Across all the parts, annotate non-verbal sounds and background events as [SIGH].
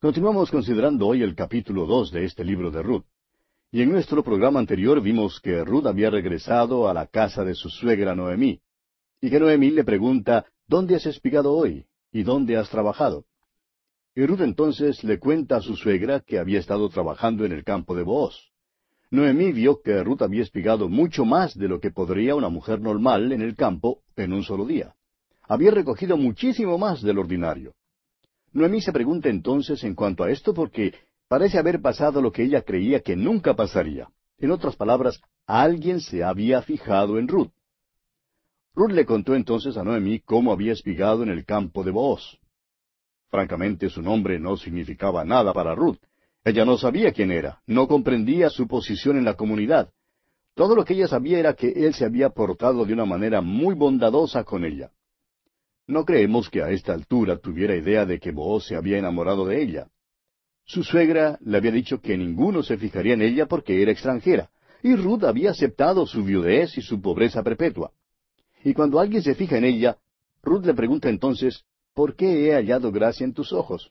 Continuamos considerando hoy el capítulo dos de este libro de Ruth. Y en nuestro programa anterior vimos que Ruth había regresado a la casa de su suegra Noemí, y que Noemí le pregunta, ¿Dónde has espigado hoy? ¿Y dónde has trabajado? Y Ruth entonces le cuenta a su suegra que había estado trabajando en el campo de Booz. Noemí vio que Ruth había espigado mucho más de lo que podría una mujer normal en el campo en un solo día. Había recogido muchísimo más del ordinario. Noemí se pregunta entonces en cuanto a esto porque parece haber pasado lo que ella creía que nunca pasaría. En otras palabras, alguien se había fijado en Ruth. Ruth le contó entonces a Noemí cómo había espigado en el campo de Booz. Francamente, su nombre no significaba nada para Ruth. Ella no sabía quién era, no comprendía su posición en la comunidad. Todo lo que ella sabía era que él se había portado de una manera muy bondadosa con ella. No creemos que a esta altura tuviera idea de que Booz se había enamorado de ella. Su suegra le había dicho que ninguno se fijaría en ella porque era extranjera, y Ruth había aceptado su viudez y su pobreza perpetua. Y cuando alguien se fija en ella, Ruth le pregunta entonces, ¿por qué he hallado gracia en tus ojos?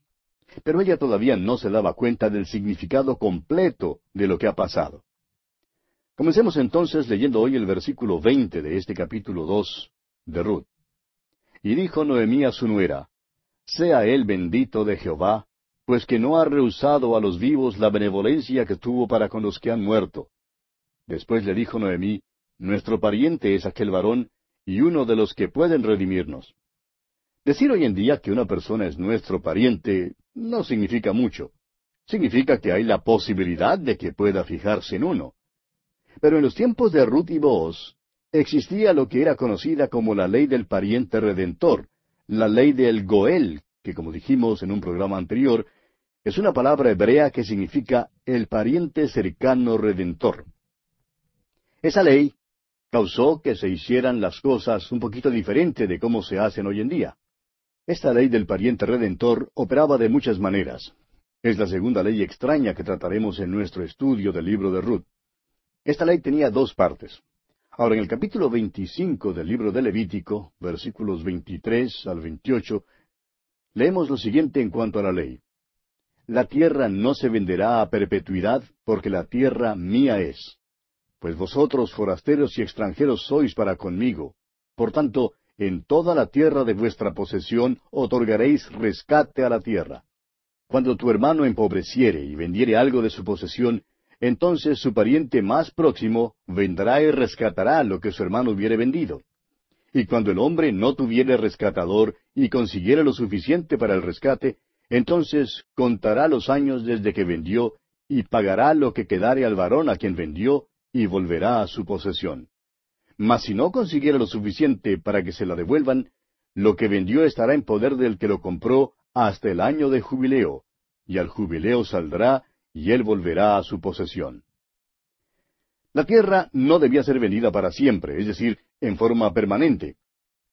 Pero ella todavía no se daba cuenta del significado completo de lo que ha pasado. Comencemos entonces leyendo hoy el versículo veinte de este capítulo dos de Ruth. Y dijo Noemí a su nuera, Sea él bendito de Jehová, pues que no ha rehusado a los vivos la benevolencia que tuvo para con los que han muerto. Después le dijo Noemí, Nuestro pariente es aquel varón, y uno de los que pueden redimirnos. Decir hoy en día que una persona es nuestro pariente no significa mucho. Significa que hay la posibilidad de que pueda fijarse en uno. Pero en los tiempos de Ruth y Boaz existía lo que era conocida como la ley del pariente redentor, la ley del Goel, que como dijimos en un programa anterior, es una palabra hebrea que significa el pariente cercano redentor. Esa ley causó que se hicieran las cosas un poquito diferente de cómo se hacen hoy en día. Esta ley del pariente redentor operaba de muchas maneras. Es la segunda ley extraña que trataremos en nuestro estudio del libro de Ruth. Esta ley tenía dos partes. Ahora, en el capítulo 25 del libro de Levítico, versículos 23 al 28, leemos lo siguiente en cuanto a la ley. La tierra no se venderá a perpetuidad, porque la tierra mía es. Pues vosotros, forasteros y extranjeros, sois para conmigo. Por tanto, en toda la tierra de vuestra posesión otorgaréis rescate a la tierra. Cuando tu hermano empobreciere y vendiere algo de su posesión, entonces su pariente más próximo vendrá y rescatará lo que su hermano hubiere vendido. Y cuando el hombre no tuviere rescatador y consiguiere lo suficiente para el rescate, entonces contará los años desde que vendió y pagará lo que quedare al varón a quien vendió y volverá a su posesión. Mas si no consiguiera lo suficiente para que se la devuelvan, lo que vendió estará en poder del que lo compró hasta el año de jubileo, y al jubileo saldrá, y él volverá a su posesión. La tierra no debía ser vendida para siempre, es decir, en forma permanente.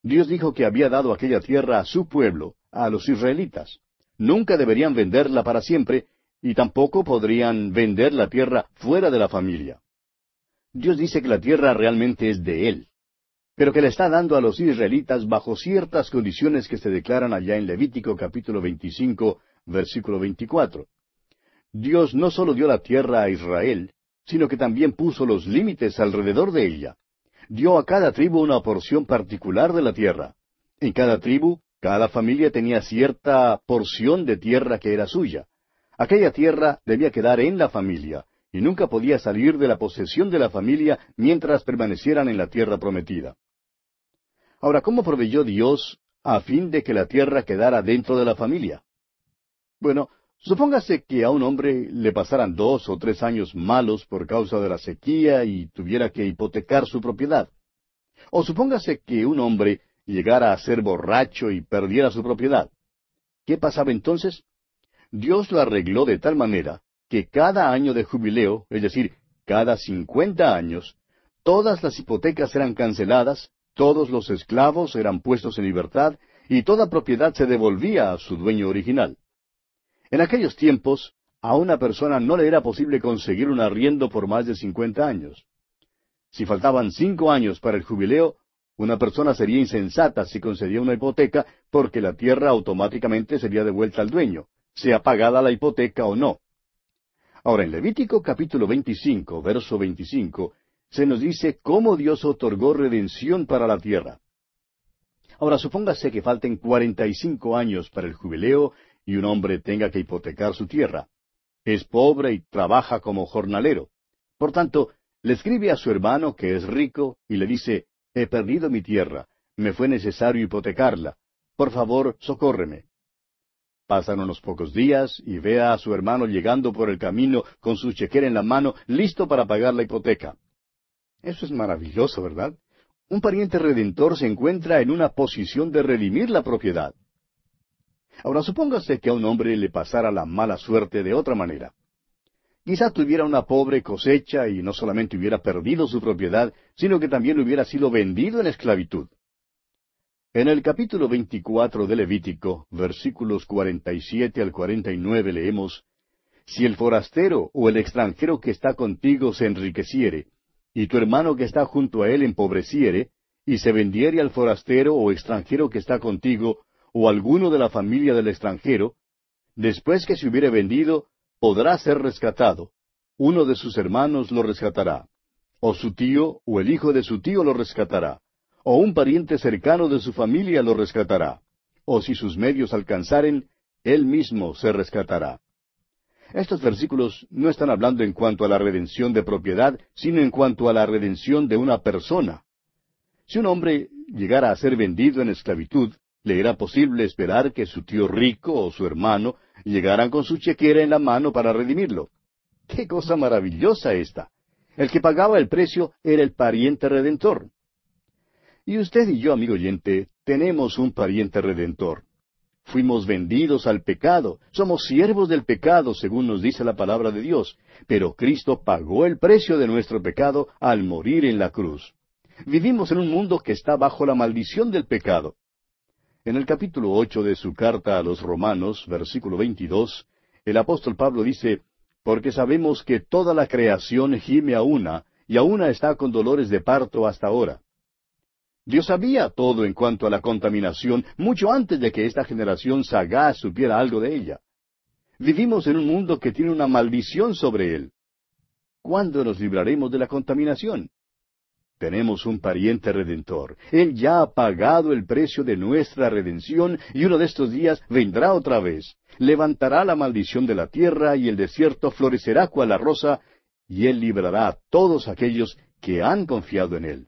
Dios dijo que había dado aquella tierra a su pueblo, a los israelitas. Nunca deberían venderla para siempre, y tampoco podrían vender la tierra fuera de la familia. Dios dice que la tierra realmente es de Él, pero que la está dando a los israelitas bajo ciertas condiciones que se declaran allá en Levítico capítulo 25, versículo 24. Dios no solo dio la tierra a Israel, sino que también puso los límites alrededor de ella. Dio a cada tribu una porción particular de la tierra. En cada tribu, cada familia tenía cierta porción de tierra que era suya. Aquella tierra debía quedar en la familia, y nunca podía salir de la posesión de la familia mientras permanecieran en la tierra prometida. Ahora, ¿cómo proveyó Dios a fin de que la tierra quedara dentro de la familia? Bueno, supóngase que a un hombre le pasaran dos o tres años malos por causa de la sequía y tuviera que hipotecar su propiedad. O supóngase que un hombre llegara a ser borracho y perdiera su propiedad. ¿Qué pasaba entonces? Dios lo arregló de tal manera que cada año de jubileo, es decir, cada cincuenta años, todas las hipotecas eran canceladas, todos los esclavos eran puestos en libertad y toda propiedad se devolvía a su dueño original. En aquellos tiempos, a una persona no le era posible conseguir un arriendo por más de cincuenta años. Si faltaban cinco años para el jubileo, una persona sería insensata si concedía una hipoteca porque la tierra automáticamente sería devuelta al dueño, sea pagada la hipoteca o no. Ahora, en Levítico capítulo 25, verso 25, se nos dice cómo Dios otorgó redención para la tierra. Ahora, supóngase que falten cuarenta y cinco años para el jubileo y un hombre tenga que hipotecar su tierra. Es pobre y trabaja como jornalero. Por tanto, le escribe a su hermano que es rico y le dice, He perdido mi tierra, me fue necesario hipotecarla. Por favor, socórreme. Pasan unos pocos días y ve a su hermano llegando por el camino con su chequera en la mano, listo para pagar la hipoteca. Eso es maravilloso, ¿verdad? Un pariente redentor se encuentra en una posición de redimir la propiedad. Ahora supóngase que a un hombre le pasara la mala suerte de otra manera. Quizá tuviera una pobre cosecha y no solamente hubiera perdido su propiedad, sino que también hubiera sido vendido en esclavitud. En el capítulo 24 de Levítico, versículos 47 al 49 leemos, Si el forastero o el extranjero que está contigo se enriqueciere, y tu hermano que está junto a él empobreciere, y se vendiere al forastero o extranjero que está contigo, o alguno de la familia del extranjero, después que se hubiere vendido, podrá ser rescatado. Uno de sus hermanos lo rescatará, o su tío o el hijo de su tío lo rescatará o un pariente cercano de su familia lo rescatará, o si sus medios alcanzaren, él mismo se rescatará. Estos versículos no están hablando en cuanto a la redención de propiedad, sino en cuanto a la redención de una persona. Si un hombre llegara a ser vendido en esclavitud, le era posible esperar que su tío rico o su hermano llegaran con su chequera en la mano para redimirlo. ¡Qué cosa maravillosa esta! El que pagaba el precio era el pariente redentor. Y usted y yo, amigo oyente, tenemos un pariente redentor. Fuimos vendidos al pecado, somos siervos del pecado, según nos dice la palabra de Dios, pero Cristo pagó el precio de nuestro pecado al morir en la cruz. Vivimos en un mundo que está bajo la maldición del pecado. En el capítulo ocho de su carta a los Romanos, versículo veintidós, el apóstol Pablo dice, Porque sabemos que toda la creación gime a una, y a una está con dolores de parto hasta ahora. Dios sabía todo en cuanto a la contaminación mucho antes de que esta generación sagaz supiera algo de ella. Vivimos en un mundo que tiene una maldición sobre él. ¿Cuándo nos libraremos de la contaminación? Tenemos un pariente redentor. Él ya ha pagado el precio de nuestra redención y uno de estos días vendrá otra vez. Levantará la maldición de la tierra y el desierto florecerá cual la rosa y él librará a todos aquellos que han confiado en él.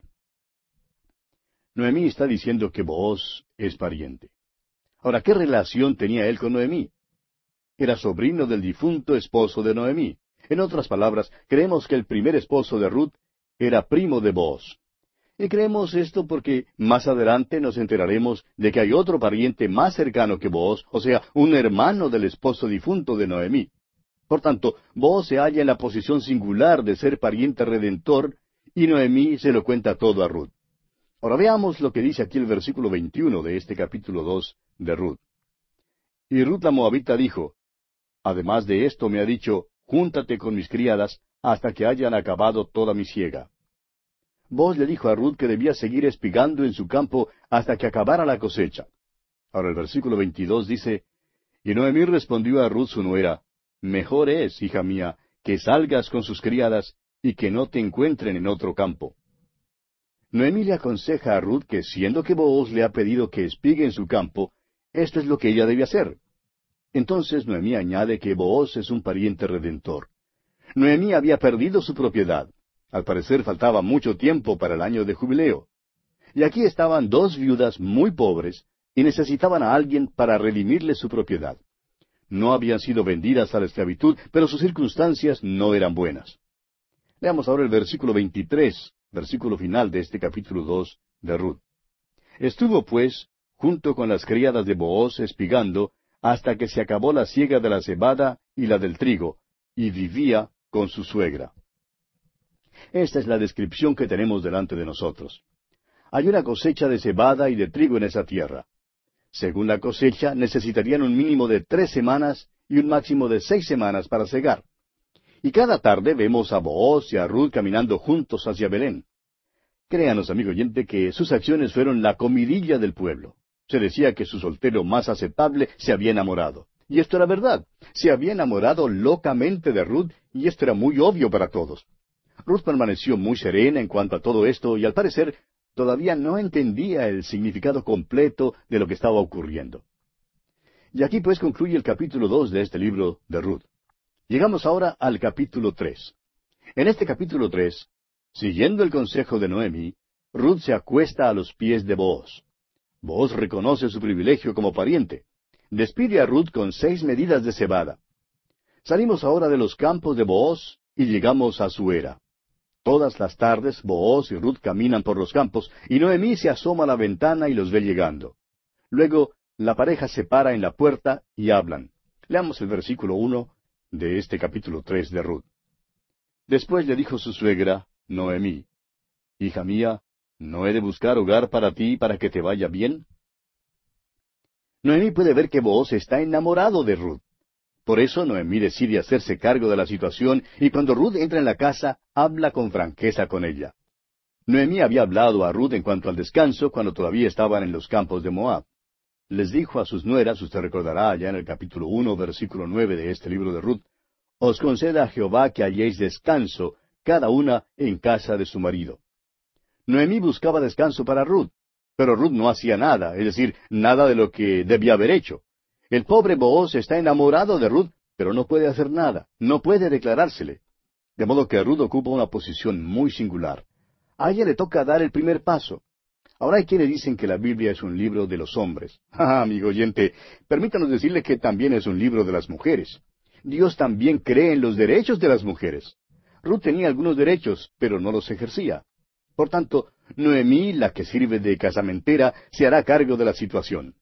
Noemí está diciendo que Booz es pariente. Ahora, ¿qué relación tenía él con Noemí? Era sobrino del difunto esposo de Noemí. En otras palabras, creemos que el primer esposo de Ruth era primo de Booz. Y creemos esto porque más adelante nos enteraremos de que hay otro pariente más cercano que Booz, o sea, un hermano del esposo difunto de Noemí. Por tanto, Booz se halla en la posición singular de ser pariente redentor, y Noemí se lo cuenta todo a Ruth. Ahora veamos lo que dice aquí el versículo 21 de este capítulo 2 de Ruth. Y Ruth la Moabita dijo, Además de esto me ha dicho, Júntate con mis criadas hasta que hayan acabado toda mi siega. Vos le dijo a Ruth que debía seguir espigando en su campo hasta que acabara la cosecha. Ahora el versículo 22 dice, Y Noemí respondió a Ruth su nuera, Mejor es, hija mía, que salgas con sus criadas y que no te encuentren en otro campo. Noemí le aconseja a Ruth que siendo que Booz le ha pedido que espigue en su campo, esto es lo que ella debe hacer. Entonces Noemí añade que Booz es un pariente redentor. Noemí había perdido su propiedad. Al parecer faltaba mucho tiempo para el año de jubileo. Y aquí estaban dos viudas muy pobres y necesitaban a alguien para redimirle su propiedad. No habían sido vendidas a la esclavitud, pero sus circunstancias no eran buenas. Leamos ahora el versículo 23 versículo final de este capítulo dos de Ruth. Estuvo, pues, junto con las criadas de Booz espigando, hasta que se acabó la siega de la cebada y la del trigo, y vivía con su suegra. Esta es la descripción que tenemos delante de nosotros. Hay una cosecha de cebada y de trigo en esa tierra. Según la cosecha, necesitarían un mínimo de tres semanas y un máximo de seis semanas para cegar. Y cada tarde vemos a Booz y a Ruth caminando juntos hacia Belén. Créanos, amigo oyente, que sus acciones fueron la comidilla del pueblo. Se decía que su soltero más aceptable se había enamorado. Y esto era verdad. Se había enamorado locamente de Ruth y esto era muy obvio para todos. Ruth permaneció muy serena en cuanto a todo esto y al parecer todavía no entendía el significado completo de lo que estaba ocurriendo. Y aquí pues concluye el capítulo dos de este libro de Ruth. Llegamos ahora al capítulo tres. En este capítulo tres, siguiendo el consejo de Noemi, Ruth se acuesta a los pies de Booz. Booz reconoce su privilegio como pariente. Despide a Ruth con seis medidas de cebada. Salimos ahora de los campos de Booz y llegamos a su era. Todas las tardes Booz y Ruth caminan por los campos y Noemí se asoma a la ventana y los ve llegando. Luego la pareja se para en la puerta y hablan. Leamos el versículo uno de este capítulo tres de Ruth. Después le dijo su suegra, Noemí, Hija mía, ¿no he de buscar hogar para ti para que te vaya bien? Noemí puede ver que Booz está enamorado de Ruth. Por eso Noemí decide hacerse cargo de la situación y cuando Ruth entra en la casa, habla con franqueza con ella. Noemí había hablado a Ruth en cuanto al descanso cuando todavía estaban en los campos de Moab. Les dijo a sus nueras, usted recordará allá en el capítulo uno, versículo nueve de este libro de Ruth, Os conceda a Jehová que halléis descanso, cada una en casa de su marido. Noemí buscaba descanso para Ruth, pero Ruth no hacía nada, es decir, nada de lo que debía haber hecho. El pobre Booz está enamorado de Ruth, pero no puede hacer nada, no puede declarársele. De modo que Ruth ocupa una posición muy singular. A ella le toca dar el primer paso. Ahora hay quienes dicen que la Biblia es un libro de los hombres. [LAUGHS] Ah, amigo oyente, permítanos decirle que también es un libro de las mujeres. Dios también cree en los derechos de las mujeres. Ruth tenía algunos derechos, pero no los ejercía. Por tanto, Noemí, la que sirve de casamentera, se hará cargo de la situación.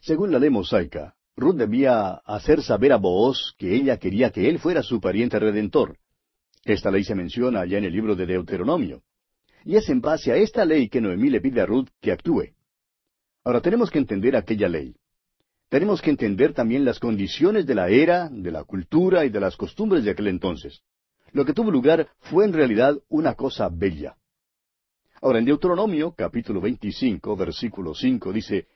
Según la ley mosaica, Ruth debía hacer saber a Booz que ella quería que él fuera su pariente redentor. Esta ley se menciona allá en el libro de Deuteronomio. Y es en base a esta ley que Noemí le pide a Ruth que actúe. Ahora tenemos que entender aquella ley. Tenemos que entender también las condiciones de la era, de la cultura y de las costumbres de aquel entonces. Lo que tuvo lugar fue en realidad una cosa bella. Ahora en Deuteronomio capítulo 25 versículo 5 dice,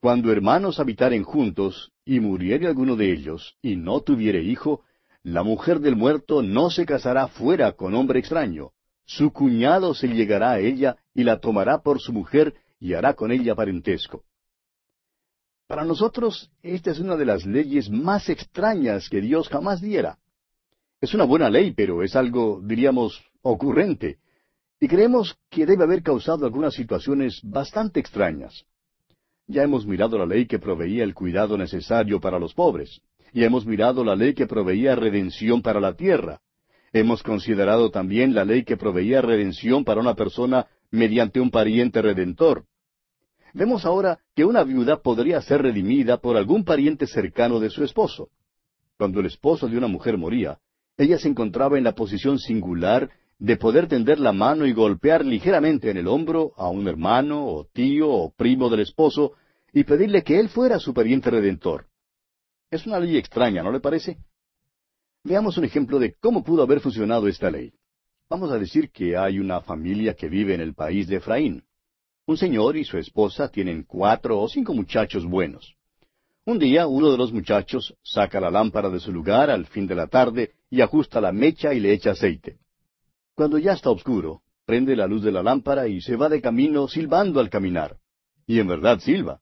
cuando hermanos habitaren juntos, y muriere alguno de ellos, y no tuviere hijo, la mujer del muerto no se casará fuera con hombre extraño. Su cuñado se llegará a ella y la tomará por su mujer y hará con ella parentesco. Para nosotros, esta es una de las leyes más extrañas que Dios jamás diera. Es una buena ley, pero es algo, diríamos, ocurrente. Y creemos que debe haber causado algunas situaciones bastante extrañas. Ya hemos mirado la ley que proveía el cuidado necesario para los pobres. Y hemos mirado la ley que proveía redención para la tierra. Hemos considerado también la ley que proveía redención para una persona mediante un pariente redentor. Vemos ahora que una viuda podría ser redimida por algún pariente cercano de su esposo. Cuando el esposo de una mujer moría, ella se encontraba en la posición singular de poder tender la mano y golpear ligeramente en el hombro a un hermano o tío o primo del esposo y pedirle que él fuera su pariente redentor. Es una ley extraña, ¿no le parece? Veamos un ejemplo de cómo pudo haber funcionado esta ley. Vamos a decir que hay una familia que vive en el país de Efraín. Un señor y su esposa tienen cuatro o cinco muchachos buenos. Un día uno de los muchachos saca la lámpara de su lugar al fin de la tarde y ajusta la mecha y le echa aceite. Cuando ya está oscuro, prende la luz de la lámpara y se va de camino silbando al caminar. Y en verdad silba.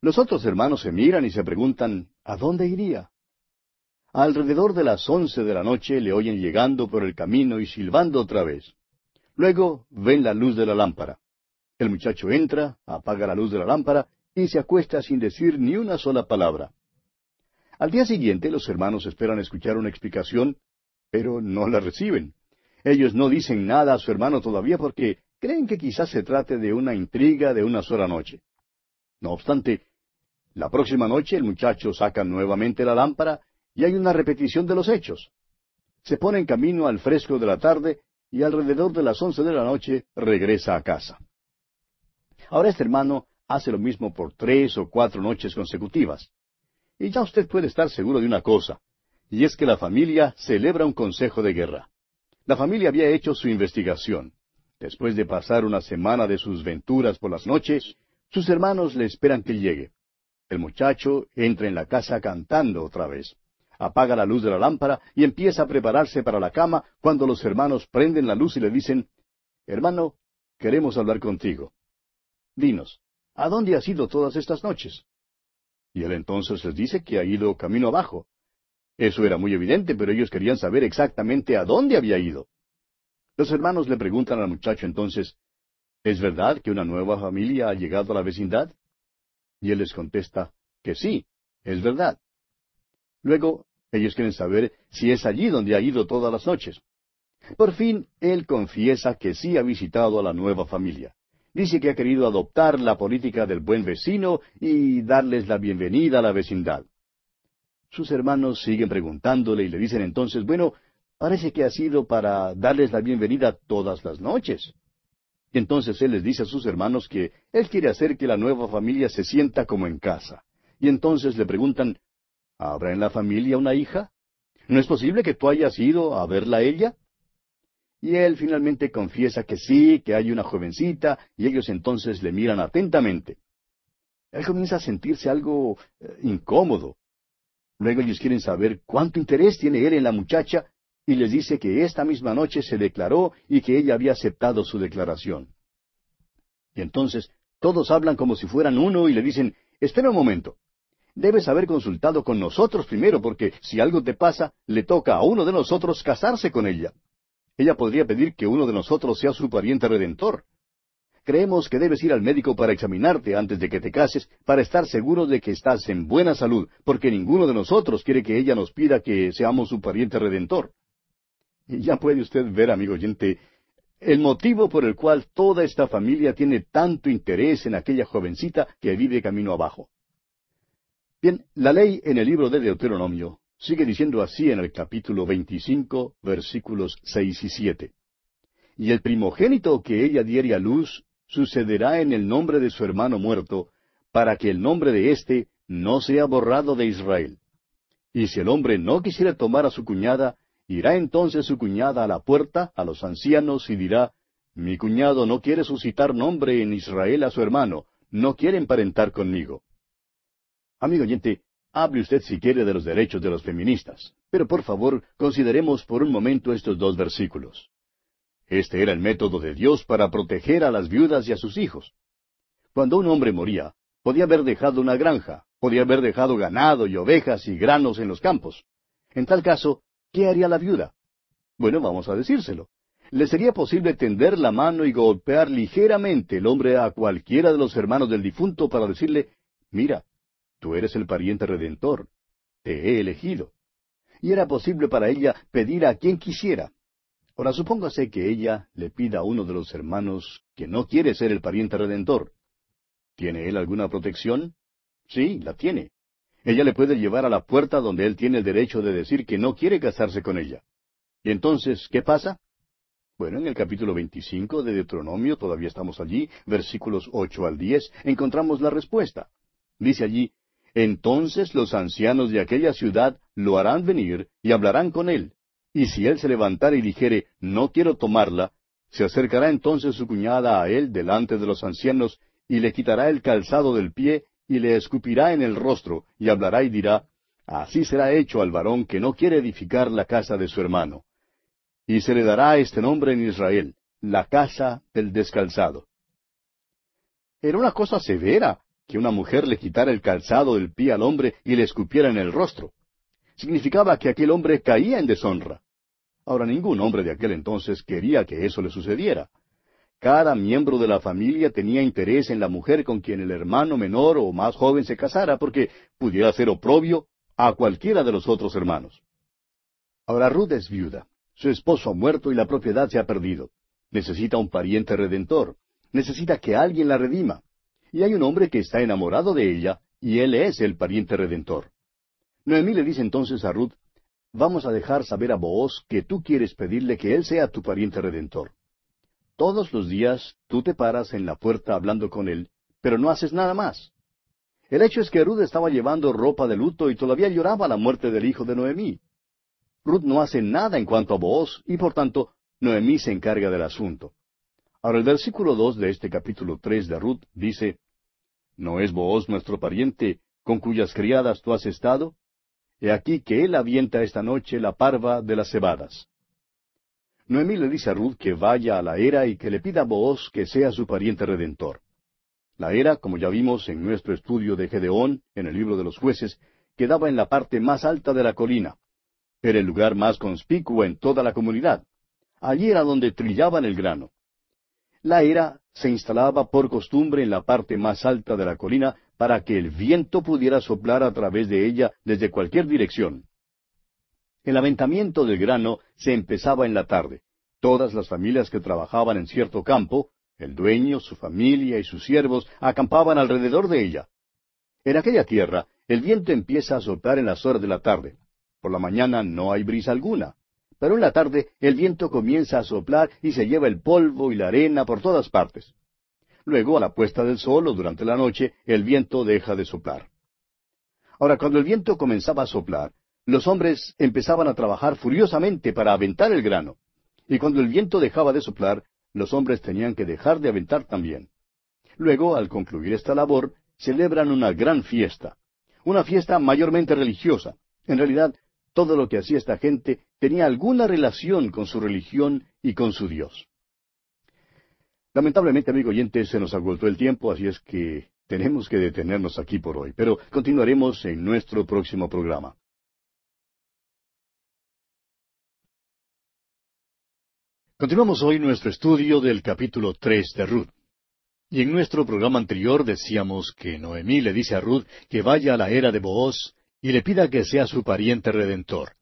Los otros hermanos se miran y se preguntan, ¿a dónde iría? Alrededor de las once de la noche le oyen llegando por el camino y silbando otra vez. Luego ven la luz de la lámpara. El muchacho entra, apaga la luz de la lámpara y se acuesta sin decir ni una sola palabra. Al día siguiente los hermanos esperan escuchar una explicación, pero no la reciben. Ellos no dicen nada a su hermano todavía porque creen que quizás se trate de una intriga de una sola noche. No obstante, la próxima noche el muchacho saca nuevamente la lámpara y hay una repetición de los hechos. Se pone en camino al fresco de la tarde y alrededor de las once de la noche regresa a casa. Ahora este hermano hace lo mismo por tres o cuatro noches consecutivas. Y ya usted puede estar seguro de una cosa, y es que la familia celebra un consejo de guerra. La familia había hecho su investigación. Después de pasar una semana de sus venturas por las noches, sus hermanos le esperan que llegue. El muchacho entra en la casa cantando otra vez. Apaga la luz de la lámpara y empieza a prepararse para la cama cuando los hermanos prenden la luz y le dicen, Hermano, queremos hablar contigo. Dinos, ¿a dónde has ido todas estas noches? Y él entonces les dice que ha ido camino abajo. Eso era muy evidente, pero ellos querían saber exactamente a dónde había ido. Los hermanos le preguntan al muchacho entonces, ¿Es verdad que una nueva familia ha llegado a la vecindad? Y él les contesta que sí, es verdad. Luego, ellos quieren saber si es allí donde ha ido todas las noches. Por fin, él confiesa que sí ha visitado a la nueva familia. Dice que ha querido adoptar la política del buen vecino y darles la bienvenida a la vecindad. Sus hermanos siguen preguntándole y le dicen entonces, bueno, parece que ha sido para darles la bienvenida todas las noches. Y entonces él les dice a sus hermanos que él quiere hacer que la nueva familia se sienta como en casa. Y entonces le preguntan, ¿habrá en la familia una hija? ¿No es posible que tú hayas ido a verla a ella? Y él finalmente confiesa que sí, que hay una jovencita, y ellos entonces le miran atentamente. Él comienza a sentirse algo eh, incómodo. Luego ellos quieren saber cuánto interés tiene él en la muchacha y les dice que esta misma noche se declaró y que ella había aceptado su declaración. Y entonces todos hablan como si fueran uno y le dicen, espera un momento, debes haber consultado con nosotros primero porque si algo te pasa, le toca a uno de nosotros casarse con ella. Ella podría pedir que uno de nosotros sea su pariente redentor. Creemos que debes ir al médico para examinarte antes de que te cases, para estar seguro de que estás en buena salud, porque ninguno de nosotros quiere que ella nos pida que seamos su pariente redentor. Y ya puede usted ver, amigo oyente, el motivo por el cual toda esta familia tiene tanto interés en aquella jovencita que vive camino abajo. Bien, la ley en el libro de Deuteronomio sigue diciendo así en el capítulo 25, versículos seis y siete. Y el primogénito que ella diere a luz sucederá en el nombre de su hermano muerto, para que el nombre de éste no sea borrado de Israel. Y si el hombre no quisiera tomar a su cuñada, Irá entonces su cuñada a la puerta, a los ancianos, y dirá, Mi cuñado no quiere suscitar nombre en Israel a su hermano, no quiere emparentar conmigo. Amigo oyente, hable usted si quiere de los derechos de los feministas, pero por favor consideremos por un momento estos dos versículos. Este era el método de Dios para proteger a las viudas y a sus hijos. Cuando un hombre moría, podía haber dejado una granja, podía haber dejado ganado y ovejas y granos en los campos. En tal caso, ¿Qué haría la viuda? Bueno, vamos a decírselo. Le sería posible tender la mano y golpear ligeramente el hombre a cualquiera de los hermanos del difunto para decirle, mira, tú eres el pariente redentor, te he elegido. Y era posible para ella pedir a quien quisiera. Ahora supóngase que ella le pida a uno de los hermanos que no quiere ser el pariente redentor. ¿Tiene él alguna protección? Sí, la tiene. Ella le puede llevar a la puerta donde él tiene el derecho de decir que no quiere casarse con ella. ¿Y entonces qué pasa? Bueno, en el capítulo 25 de Deuteronomio, todavía estamos allí, versículos ocho al diez, encontramos la respuesta. Dice allí, Entonces los ancianos de aquella ciudad lo harán venir y hablarán con él. Y si él se levantara y dijere, No quiero tomarla, se acercará entonces su cuñada a él delante de los ancianos y le quitará el calzado del pie y le escupirá en el rostro, y hablará y dirá, Así será hecho al varón que no quiere edificar la casa de su hermano. Y se le dará este nombre en Israel, la casa del descalzado. Era una cosa severa que una mujer le quitara el calzado del pie al hombre y le escupiera en el rostro. Significaba que aquel hombre caía en deshonra. Ahora ningún hombre de aquel entonces quería que eso le sucediera. Cada miembro de la familia tenía interés en la mujer con quien el hermano menor o más joven se casara, porque pudiera ser oprobio a cualquiera de los otros hermanos. Ahora Ruth es viuda. Su esposo ha muerto y la propiedad se ha perdido. Necesita un pariente redentor. Necesita que alguien la redima. Y hay un hombre que está enamorado de ella, y él es el pariente redentor. Noemí le dice entonces a Ruth, vamos a dejar saber a Booz que tú quieres pedirle que él sea tu pariente redentor. Todos los días tú te paras en la puerta hablando con él, pero no haces nada más. El hecho es que Ruth estaba llevando ropa de luto y todavía lloraba la muerte del hijo de Noemí. Ruth no hace nada en cuanto a Booz y por tanto Noemí se encarga del asunto. Ahora el versículo dos de este capítulo tres de Ruth dice, ¿No es Booz nuestro pariente, con cuyas criadas tú has estado? He aquí que él avienta esta noche la parva de las cebadas. Noemí le dice a Ruth que vaya a la era y que le pida a Booz que sea su pariente redentor. La era, como ya vimos en nuestro estudio de Gedeón, en el libro de los jueces, quedaba en la parte más alta de la colina. Era el lugar más conspicuo en toda la comunidad. Allí era donde trillaban el grano. La era se instalaba por costumbre en la parte más alta de la colina para que el viento pudiera soplar a través de ella desde cualquier dirección. El aventamiento del grano se empezaba en la tarde. Todas las familias que trabajaban en cierto campo, el dueño, su familia y sus siervos, acampaban alrededor de ella. En aquella tierra, el viento empieza a soplar en las horas de la tarde. Por la mañana no hay brisa alguna. Pero en la tarde el viento comienza a soplar y se lleva el polvo y la arena por todas partes. Luego, a la puesta del sol o durante la noche, el viento deja de soplar. Ahora, cuando el viento comenzaba a soplar, los hombres empezaban a trabajar furiosamente para aventar el grano. Y cuando el viento dejaba de soplar, los hombres tenían que dejar de aventar también. Luego, al concluir esta labor, celebran una gran fiesta. Una fiesta mayormente religiosa. En realidad, todo lo que hacía esta gente tenía alguna relación con su religión y con su Dios. Lamentablemente, amigo oyente, se nos agotó el tiempo, así es que tenemos que detenernos aquí por hoy, pero continuaremos en nuestro próximo programa. Continuamos hoy nuestro estudio del capítulo tres de Ruth. Y en nuestro programa anterior decíamos que Noemí le dice a Ruth que vaya a la era de Booz y le pida que sea su pariente redentor.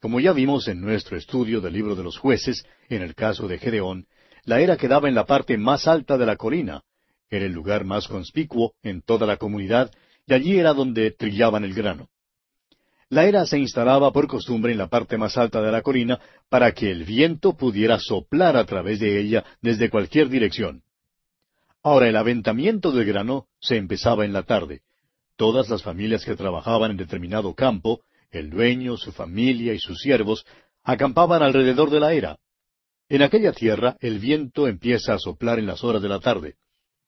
Como ya vimos en nuestro estudio del libro de los jueces, en el caso de Gedeón, la era quedaba en la parte más alta de la colina, era el lugar más conspicuo en toda la comunidad, y allí era donde trillaban el grano. La era se instalaba por costumbre en la parte más alta de la colina para que el viento pudiera soplar a través de ella desde cualquier dirección. Ahora el aventamiento del grano se empezaba en la tarde, Todas las familias que trabajaban en determinado campo, el dueño, su familia y sus siervos, acampaban alrededor de la era. En aquella tierra el viento empieza a soplar en las horas de la tarde.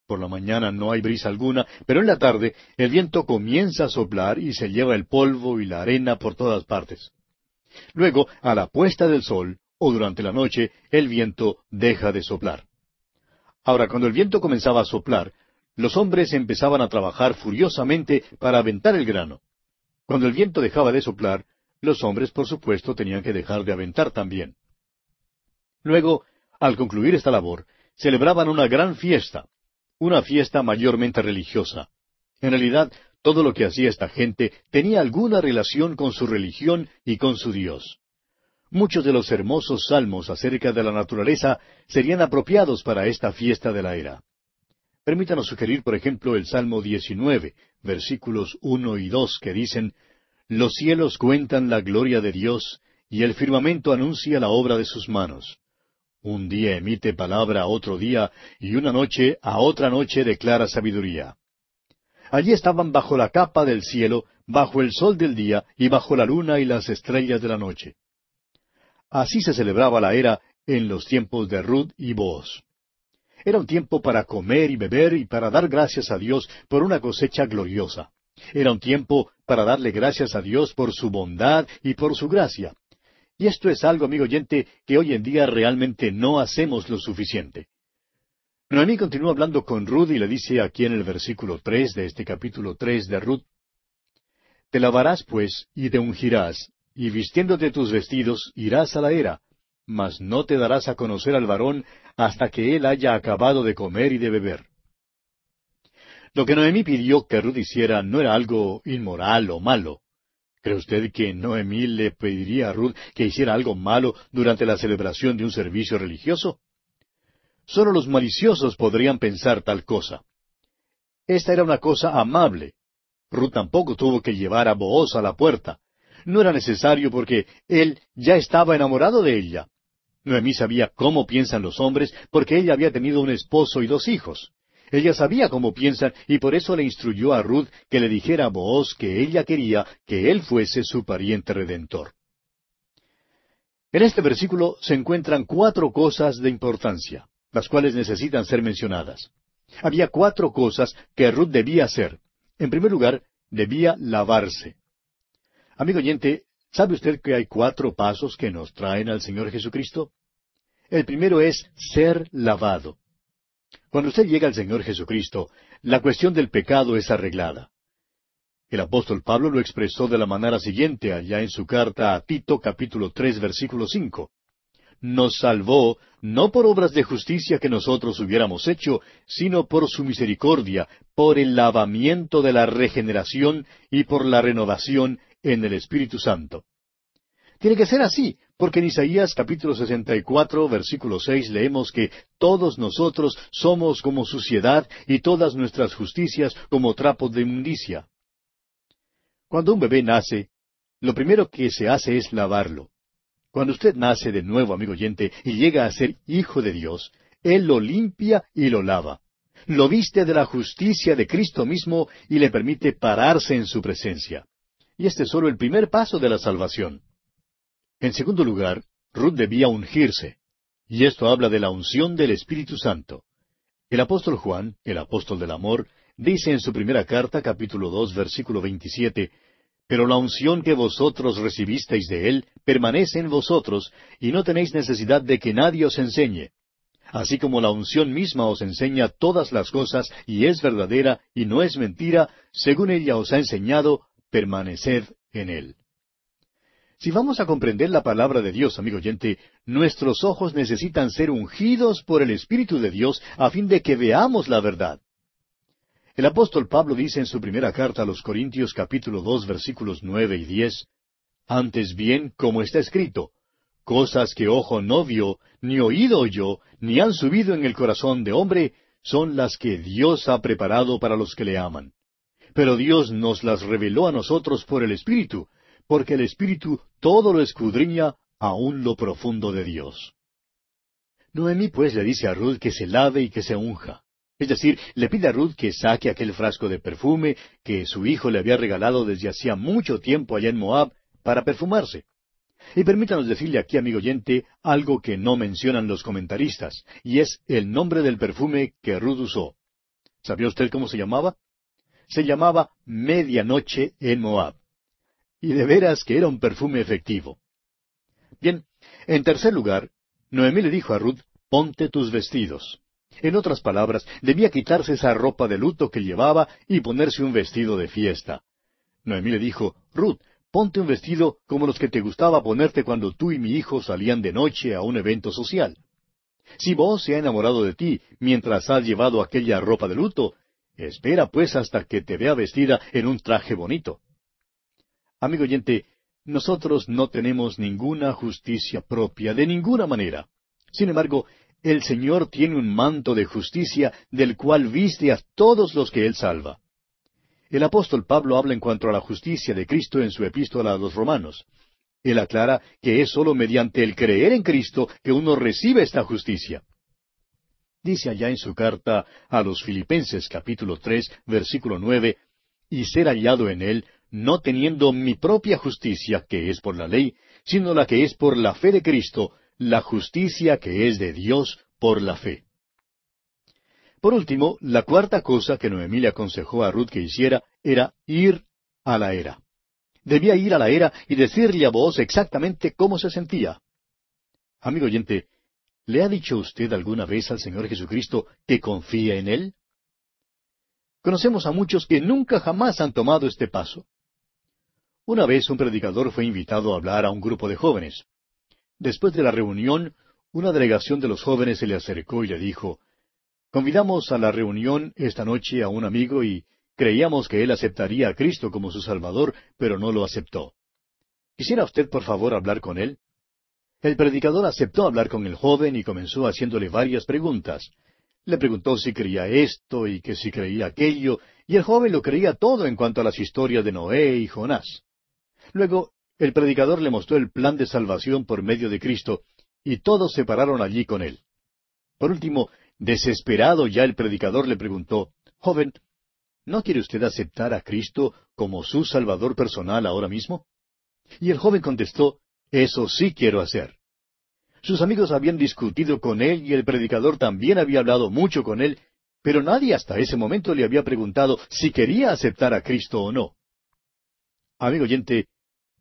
Por la mañana no hay brisa alguna, pero en la tarde el viento comienza a soplar y se lleva el polvo y la arena por todas partes. Luego, a la puesta del sol, o durante la noche, el viento deja de soplar. Ahora, cuando el viento comenzaba a soplar, los hombres empezaban a trabajar furiosamente para aventar el grano. Cuando el viento dejaba de soplar, los hombres, por supuesto, tenían que dejar de aventar también. Luego, al concluir esta labor, celebraban una gran fiesta, una fiesta mayormente religiosa. En realidad, todo lo que hacía esta gente tenía alguna relación con su religión y con su Dios. Muchos de los hermosos salmos acerca de la naturaleza serían apropiados para esta fiesta de la era. Permítanos sugerir, por ejemplo, el Salmo 19, versículos uno y dos, que dicen, Los cielos cuentan la gloria de Dios, y el firmamento anuncia la obra de sus manos. Un día emite palabra a otro día, y una noche a otra noche declara sabiduría. Allí estaban bajo la capa del cielo, bajo el sol del día, y bajo la luna y las estrellas de la noche. Así se celebraba la era en los tiempos de Ruth y Boaz. Era un tiempo para comer y beber y para dar gracias a Dios por una cosecha gloriosa. Era un tiempo para darle gracias a Dios por su bondad y por su gracia. Y esto es algo, amigo oyente, que hoy en día realmente no hacemos lo suficiente. Noemí continúa hablando con Ruth y le dice aquí en el versículo tres de este capítulo tres de Ruth, Te lavarás pues y te ungirás, y vistiéndote tus vestidos irás a la era, mas no te darás a conocer al varón hasta que él haya acabado de comer y de beber. Lo que Noemí pidió que Ruth hiciera no era algo inmoral o malo. ¿Cree usted que Noemí le pediría a Ruth que hiciera algo malo durante la celebración de un servicio religioso? Solo los maliciosos podrían pensar tal cosa. Esta era una cosa amable. Ruth tampoco tuvo que llevar a Booz a la puerta. No era necesario porque él ya estaba enamorado de ella. Noemí sabía cómo piensan los hombres porque ella había tenido un esposo y dos hijos. Ella sabía cómo piensan y por eso le instruyó a Ruth que le dijera a Booz que ella quería que él fuese su pariente redentor. En este versículo se encuentran cuatro cosas de importancia, las cuales necesitan ser mencionadas. Había cuatro cosas que Ruth debía hacer. En primer lugar, debía lavarse. Amigo oyente, ¿sabe usted que hay cuatro pasos que nos traen al Señor Jesucristo? El primero es ser lavado. Cuando usted llega al Señor Jesucristo, la cuestión del pecado es arreglada. El apóstol Pablo lo expresó de la manera siguiente allá en su carta a Tito capítulo tres versículo cinco. Nos salvó no por obras de justicia que nosotros hubiéramos hecho, sino por su misericordia, por el lavamiento de la regeneración y por la renovación en el Espíritu Santo. Tiene que ser así, porque en Isaías capítulo 64, versículo 6 leemos que todos nosotros somos como suciedad y todas nuestras justicias como trapos de inmundicia. Cuando un bebé nace, lo primero que se hace es lavarlo. Cuando usted nace de nuevo, amigo oyente, y llega a ser hijo de Dios, Él lo limpia y lo lava. Lo viste de la justicia de Cristo mismo y le permite pararse en su presencia. Y este es solo el primer paso de la salvación. En segundo lugar, Ruth debía ungirse. Y esto habla de la unción del Espíritu Santo. El apóstol Juan, el apóstol del amor, Dice en su primera carta, capítulo dos, versículo veintisiete, Pero la unción que vosotros recibisteis de Él permanece en vosotros, y no tenéis necesidad de que nadie os enseñe. Así como la unción misma os enseña todas las cosas, y es verdadera, y no es mentira, según ella os ha enseñado, permaneced en Él. Si vamos a comprender la palabra de Dios, amigo oyente, nuestros ojos necesitan ser ungidos por el Espíritu de Dios a fin de que veamos la verdad. El apóstol Pablo dice en su primera carta a los Corintios capítulo dos versículos nueve y diez, Antes bien, como está escrito, cosas que ojo no vio, ni oído oyó, ni han subido en el corazón de hombre, son las que Dios ha preparado para los que le aman. Pero Dios nos las reveló a nosotros por el Espíritu, porque el Espíritu todo lo escudriña aún lo profundo de Dios. Noemí pues le dice a Ruth que se lave y que se unja. Es decir, le pide a Ruth que saque aquel frasco de perfume que su hijo le había regalado desde hacía mucho tiempo allá en Moab para perfumarse. Y permítanos decirle aquí, amigo oyente, algo que no mencionan los comentaristas, y es el nombre del perfume que Ruth usó. ¿Sabía usted cómo se llamaba? Se llamaba Medianoche en Moab. Y de veras que era un perfume efectivo. Bien, en tercer lugar, Noemí le dijo a Ruth, ponte tus vestidos. En otras palabras, debía quitarse esa ropa de luto que llevaba y ponerse un vestido de fiesta. Noemí le dijo, Ruth, ponte un vestido como los que te gustaba ponerte cuando tú y mi hijo salían de noche a un evento social. Si vos se ha enamorado de ti mientras has llevado aquella ropa de luto, espera pues hasta que te vea vestida en un traje bonito. Amigo oyente, nosotros no tenemos ninguna justicia propia de ninguna manera. Sin embargo, el Señor tiene un manto de justicia del cual viste a todos los que Él salva. El apóstol Pablo habla en cuanto a la justicia de Cristo en su epístola a los romanos. Él aclara que es sólo mediante el creer en Cristo que uno recibe esta justicia. Dice allá en su carta a los Filipenses capítulo tres versículo nueve, y ser hallado en él, no teniendo mi propia justicia, que es por la ley, sino la que es por la fe de Cristo, la justicia que es de Dios por la fe. Por último, la cuarta cosa que Noemí le aconsejó a Ruth que hiciera era ir a la era. Debía ir a la era y decirle a vos exactamente cómo se sentía. Amigo oyente, ¿le ha dicho usted alguna vez al Señor Jesucristo que confía en Él? Conocemos a muchos que nunca jamás han tomado este paso. Una vez un predicador fue invitado a hablar a un grupo de jóvenes. Después de la reunión, una delegación de los jóvenes se le acercó y le dijo, Convidamos a la reunión esta noche a un amigo y creíamos que él aceptaría a Cristo como su Salvador, pero no lo aceptó. ¿Quisiera usted, por favor, hablar con él? El predicador aceptó hablar con el joven y comenzó haciéndole varias preguntas. Le preguntó si creía esto y que si creía aquello, y el joven lo creía todo en cuanto a las historias de Noé y Jonás. Luego el predicador le mostró el plan de salvación por medio de Cristo, y todos se pararon allí con él. Por último, desesperado ya el predicador le preguntó, Joven, ¿no quiere usted aceptar a Cristo como su Salvador personal ahora mismo? Y el joven contestó, Eso sí quiero hacer. Sus amigos habían discutido con él y el predicador también había hablado mucho con él, pero nadie hasta ese momento le había preguntado si quería aceptar a Cristo o no. Amigo oyente,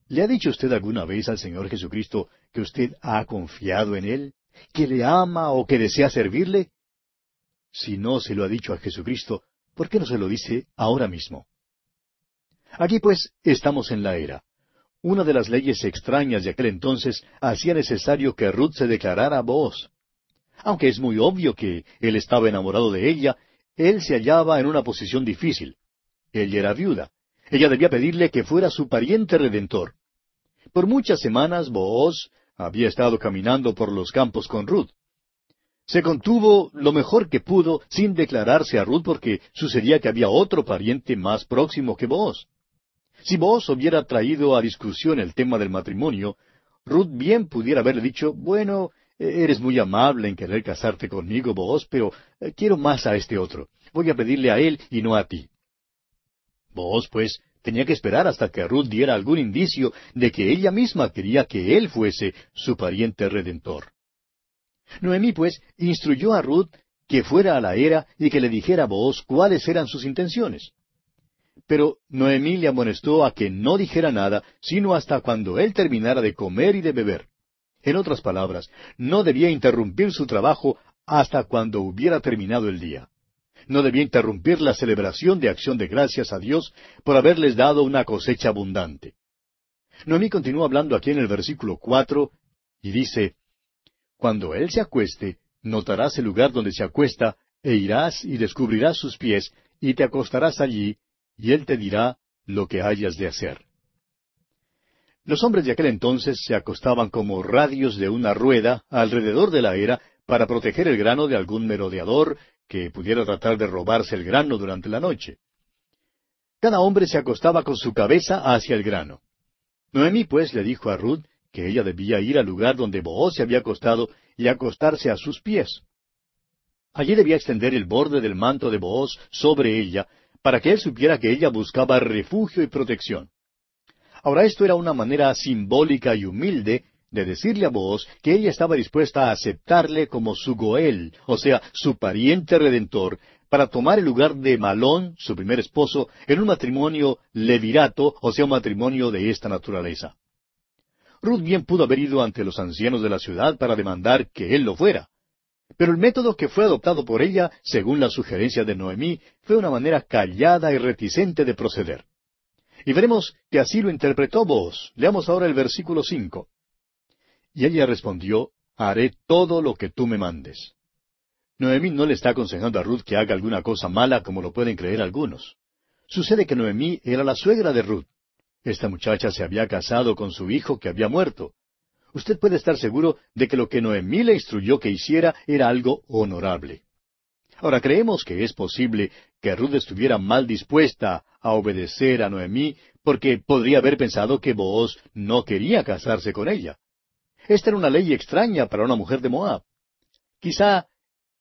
¿le ha dicho usted alguna vez al Señor Jesucristo que usted ha confiado en Él? ¿Que le ama o que desea servirle? Si no se lo ha dicho a Jesucristo, ¿por qué no se lo dice ahora mismo? Aquí pues estamos en la era. Una de las leyes extrañas de aquel entonces hacía necesario que Ruth se declarara a. Aunque es muy obvio que él estaba enamorado de ella, él se hallaba en una posición difícil. Ella era viuda. Ella debía pedirle que fuera su pariente redentor. Por muchas semanas Booz había estado caminando por los campos con Ruth. Se contuvo lo mejor que pudo sin declararse a Ruth porque sucedía que había otro pariente más próximo que Booz. Si Booz hubiera traído a discusión el tema del matrimonio, Ruth bien pudiera haberle dicho, bueno, eres muy amable en querer casarte conmigo, Booz, pero eh, quiero más a este otro. Voy a pedirle a él y no a ti. Booz, pues, tenía que esperar hasta que Ruth diera algún indicio de que ella misma quería que él fuese su pariente redentor. Noemí, pues, instruyó a Ruth que fuera a la era y que le dijera a Booz cuáles eran sus intenciones. Pero Noemí le amonestó a que no dijera nada, sino hasta cuando él terminara de comer y de beber. En otras palabras, no debía interrumpir su trabajo hasta cuando hubiera terminado el día. No debía interrumpir la celebración de acción de gracias a Dios por haberles dado una cosecha abundante. Noemí continúa hablando aquí en el versículo cuatro y dice, Cuando él se acueste, notarás el lugar donde se acuesta, e irás y descubrirás sus pies, y te acostarás allí, y él te dirá lo que hayas de hacer. Los hombres de aquel entonces se acostaban como radios de una rueda alrededor de la era para proteger el grano de algún merodeador que pudiera tratar de robarse el grano durante la noche. Cada hombre se acostaba con su cabeza hacia el grano. Noemí pues le dijo a Ruth que ella debía ir al lugar donde Booz se había acostado y acostarse a sus pies. Allí debía extender el borde del manto de Booz sobre ella para que él supiera que ella buscaba refugio y protección. Ahora esto era una manera simbólica y humilde de decirle a Booz que ella estaba dispuesta a aceptarle como su Goel, o sea, su pariente redentor, para tomar el lugar de Malón, su primer esposo, en un matrimonio levirato, o sea, un matrimonio de esta naturaleza. Ruth bien pudo haber ido ante los ancianos de la ciudad para demandar que él lo fuera. Pero el método que fue adoptado por ella, según la sugerencia de Noemí, fue una manera callada y reticente de proceder. Y veremos que así lo interpretó vos. Leamos ahora el versículo cinco. Y ella respondió, Haré todo lo que tú me mandes. Noemí no le está aconsejando a Ruth que haga alguna cosa mala como lo pueden creer algunos. Sucede que Noemí era la suegra de Ruth. Esta muchacha se había casado con su hijo que había muerto. Usted puede estar seguro de que lo que Noemí le instruyó que hiciera era algo honorable. Ahora creemos que es posible que Ruth estuviera mal dispuesta a obedecer a Noemí porque podría haber pensado que Booz no quería casarse con ella. Esta era una ley extraña para una mujer de Moab. Quizá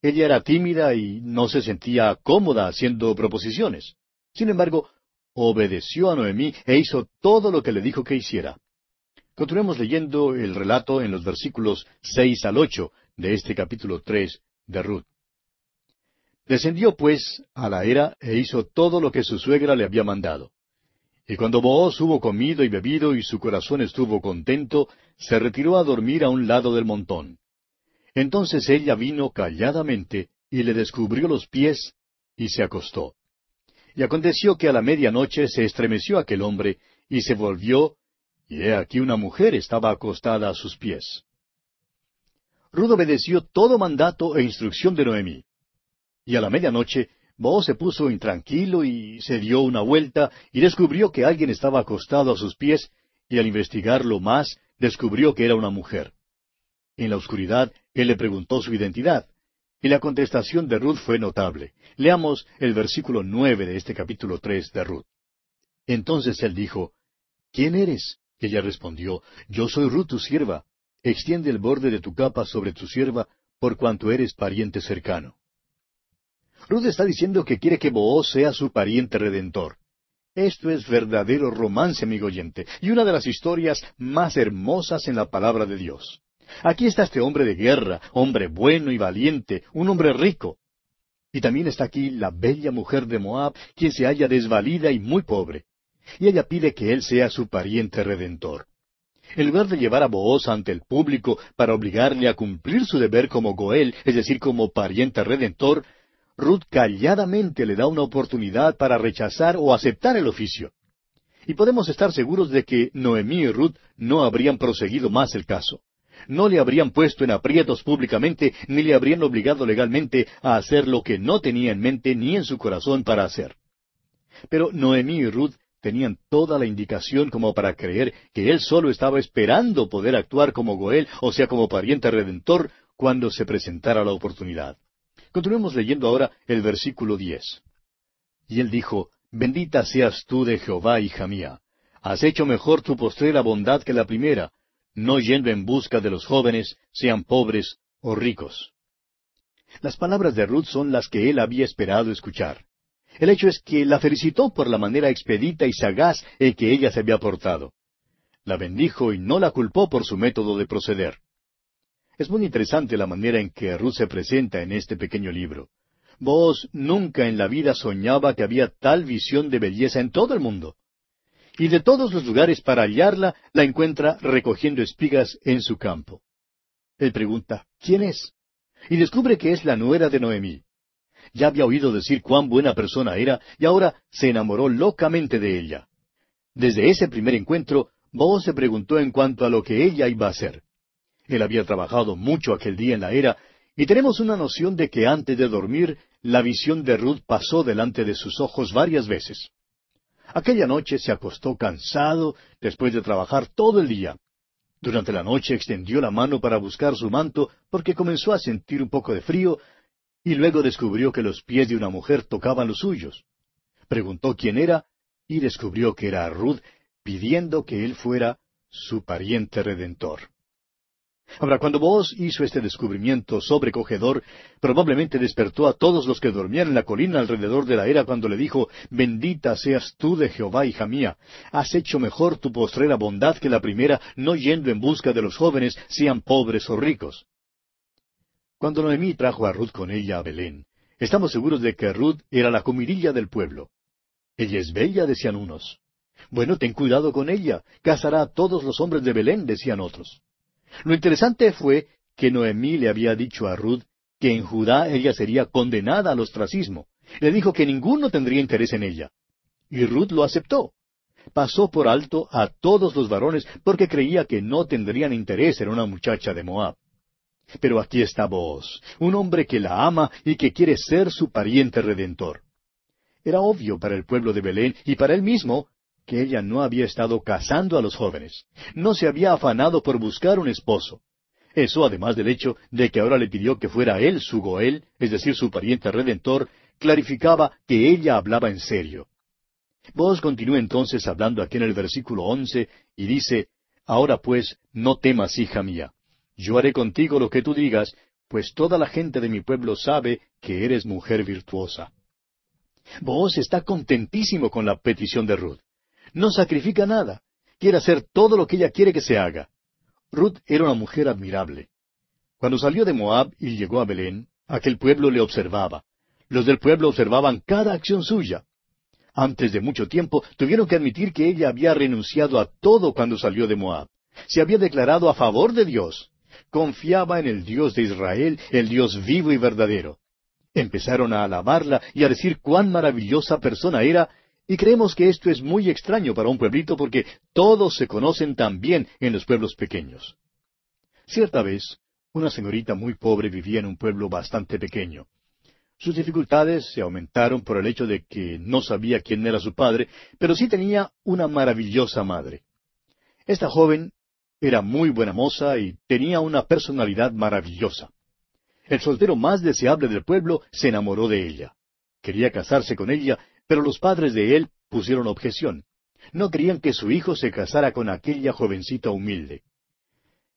ella era tímida y no se sentía cómoda haciendo proposiciones. Sin embargo, obedeció a Noemí e hizo todo lo que le dijo que hiciera. Continuemos leyendo el relato en los versículos seis al ocho de este capítulo tres de Ruth. Descendió pues a la era e hizo todo lo que su suegra le había mandado. Y cuando Booz hubo comido y bebido y su corazón estuvo contento, se retiró a dormir a un lado del montón. Entonces ella vino calladamente y le descubrió los pies y se acostó. Y aconteció que a la medianoche se estremeció aquel hombre y se volvió, y he aquí una mujer estaba acostada a sus pies. Rudo obedeció todo mandato e instrucción de Noemí. Y a la medianoche, Se puso intranquilo y se dio una vuelta y descubrió que alguien estaba acostado a sus pies y al investigarlo más descubrió que era una mujer. En la oscuridad, él le preguntó su identidad. Y la contestación de Ruth fue notable. Leamos el versículo nueve de este capítulo tres de Ruth. Entonces él dijo, ¿Quién eres? Ella respondió, Yo soy Ruth tu sierva. Extiende el borde de tu capa sobre tu sierva, por cuanto eres pariente cercano. Ruth está diciendo que quiere que Booz sea su pariente redentor. Esto es verdadero romance, amigo oyente, y una de las historias más hermosas en la palabra de Dios. Aquí está este hombre de guerra, hombre bueno y valiente, un hombre rico. Y también está aquí la bella mujer de Moab, quien se halla desvalida y muy pobre. y ella pide que él sea su pariente redentor. En lugar de llevar a Booz ante el público para obligarle a cumplir su deber como Goel, es decir, como pariente redentor, Ruth calladamente le da una oportunidad para rechazar o aceptar el oficio. Y podemos estar seguros de que Noemí y Ruth no habrían proseguido más el caso. No le habrían puesto en aprietos públicamente, ni le habrían obligado legalmente a hacer lo que no tenía en mente ni en su corazón para hacer. Pero Noemí y Ruth tenían toda la indicación como para creer que él solo estaba esperando poder actuar como Goel, o sea, como pariente redentor, cuando se presentara la oportunidad. Continuemos leyendo ahora el versículo diez. Y él dijo, Bendita seas tú de Jehová, hija mía. Has hecho mejor tu postrera bondad que la primera, no yendo en busca de los jóvenes, sean pobres o ricos. Las palabras de Ruth son las que él había esperado escuchar. El hecho es que la felicitó por la manera expedita y sagaz en que ella se había portado. La bendijo y no la culpó por su método de proceder. Es muy interesante la manera en que Ruth se presenta en este pequeño libro. Vos nunca en la vida soñaba que había tal visión de belleza en todo el mundo. Y de todos los lugares para hallarla, la encuentra recogiendo espigas en su campo. Él pregunta, ¿quién es? Y descubre que es la nuera de Noemí. Ya había oído decir cuán buena persona era y ahora se enamoró locamente de ella. Desde ese primer encuentro, Boaz se preguntó en cuanto a lo que ella iba a hacer. Él había trabajado mucho aquel día en la era y tenemos una noción de que antes de dormir la visión de Ruth pasó delante de sus ojos varias veces. Aquella noche se acostó cansado después de trabajar todo el día. Durante la noche extendió la mano para buscar su manto porque comenzó a sentir un poco de frío y luego descubrió que los pies de una mujer tocaban los suyos. Preguntó quién era y descubrió que era Ruth pidiendo que él fuera su pariente redentor. Ahora, cuando Boaz hizo este descubrimiento sobrecogedor, probablemente despertó a todos los que dormían en la colina alrededor de la era cuando le dijo, Bendita seas tú de Jehová, hija mía, has hecho mejor tu postrera bondad que la primera, no yendo en busca de los jóvenes, sean pobres o ricos. Cuando Noemí trajo a Ruth con ella a Belén, estamos seguros de que Ruth era la comidilla del pueblo. Ella es bella, decían unos. Bueno, ten cuidado con ella, casará a todos los hombres de Belén, decían otros. Lo interesante fue que Noemí le había dicho a Ruth que en Judá ella sería condenada al ostracismo. Le dijo que ninguno tendría interés en ella. Y Ruth lo aceptó. Pasó por alto a todos los varones porque creía que no tendrían interés en una muchacha de Moab. Pero aquí está vos, un hombre que la ama y que quiere ser su pariente redentor. Era obvio para el pueblo de Belén y para él mismo que ella no había estado casando a los jóvenes, no se había afanado por buscar un esposo. Eso, además del hecho de que ahora le pidió que fuera él su Goel, es decir, su pariente redentor, clarificaba que ella hablaba en serio. Vos continúa entonces hablando aquí en el versículo once y dice, Ahora pues, no temas, hija mía, yo haré contigo lo que tú digas, pues toda la gente de mi pueblo sabe que eres mujer virtuosa. Vos está contentísimo con la petición de Ruth. No sacrifica nada. Quiere hacer todo lo que ella quiere que se haga. Ruth era una mujer admirable. Cuando salió de Moab y llegó a Belén, aquel pueblo le observaba. Los del pueblo observaban cada acción suya. Antes de mucho tiempo tuvieron que admitir que ella había renunciado a todo cuando salió de Moab. Se había declarado a favor de Dios confiaba en el Dios de Israel, el Dios vivo y verdadero. Empezaron a alabarla y a decir cuán maravillosa persona era, y creemos que esto es muy extraño para un pueblito porque todos se conocen tan bien en los pueblos pequeños. Cierta vez, una señorita muy pobre vivía en un pueblo bastante pequeño. Sus dificultades se aumentaron por el hecho de que no sabía quién era su padre, pero sí tenía una maravillosa madre. Esta joven era muy buena moza y tenía una personalidad maravillosa. El soltero más deseable del pueblo se enamoró de ella. Quería casarse con ella, pero los padres de él pusieron objeción. No querían que su hijo se casara con aquella jovencita humilde.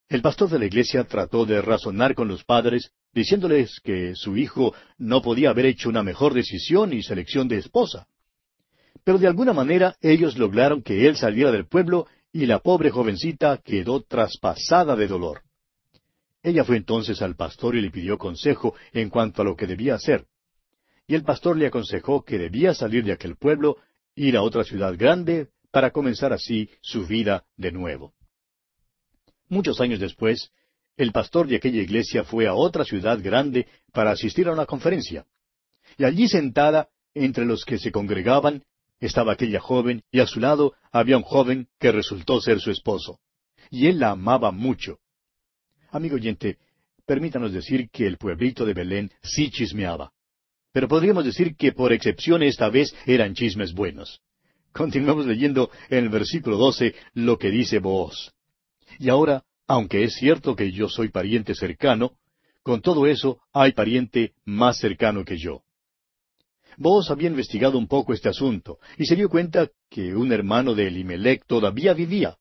El pastor de la iglesia trató de razonar con los padres, diciéndoles que su hijo no podía haber hecho una mejor decisión y selección de esposa. Pero de alguna manera ellos lograron que él saliera del pueblo y la pobre jovencita quedó traspasada de dolor. Ella fue entonces al pastor y le pidió consejo en cuanto a lo que debía hacer. Y el pastor le aconsejó que debía salir de aquel pueblo, ir a otra ciudad grande, para comenzar así su vida de nuevo. Muchos años después, el pastor de aquella iglesia fue a otra ciudad grande para asistir a una conferencia. Y allí sentada, entre los que se congregaban, estaba aquella joven, y a su lado había un joven que resultó ser su esposo. Y él la amaba mucho. Amigo oyente, permítanos decir que el pueblito de Belén sí chismeaba. Pero podríamos decir que por excepción esta vez eran chismes buenos. Continuamos leyendo en el versículo doce lo que dice Booz. Y ahora, aunque es cierto que yo soy pariente cercano, con todo eso hay pariente más cercano que yo. Booz había investigado un poco este asunto y se dio cuenta que un hermano de Elimelech todavía vivía.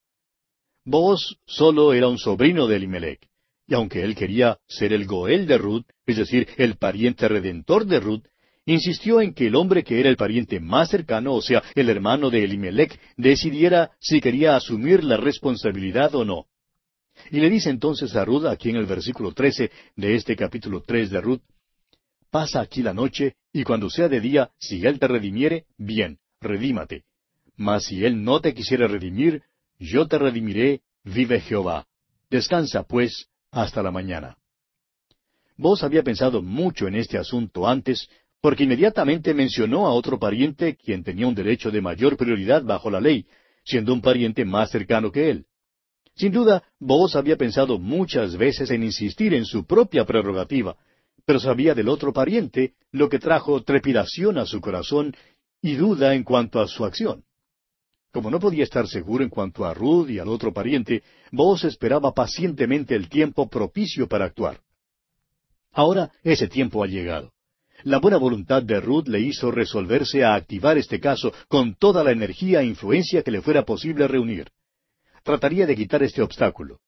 Booz solo era un sobrino de Elimelech, y aunque él quería ser el Goel de Ruth, es decir, el pariente redentor de Ruth, insistió en que el hombre que era el pariente más cercano, o sea, el hermano de Elimelech, decidiera si quería asumir la responsabilidad o no. Y le dice entonces a Ruth, aquí en el versículo trece de este capítulo tres de Ruth, pasa aquí la noche, y cuando sea de día, si él te redimiere, bien, redímate. Mas si él no te quisiera redimir, yo te redimiré, vive Jehová. Descansa, pues, hasta la mañana. Vos había pensado mucho en este asunto antes, porque inmediatamente mencionó a otro pariente quien tenía un derecho de mayor prioridad bajo la ley, siendo un pariente más cercano que él. Sin duda, vos había pensado muchas veces en insistir en su propia prerrogativa, pero sabía del otro pariente, lo que trajo trepidación a su corazón y duda en cuanto a su acción. Como no podía estar seguro en cuanto a Ruth y al otro pariente, vos esperaba pacientemente el tiempo propicio para actuar. Ahora ese tiempo ha llegado. La buena voluntad de Ruth le hizo resolverse a activar este caso con toda la energía e influencia que le fuera posible reunir. Trataría de quitar este obstáculo.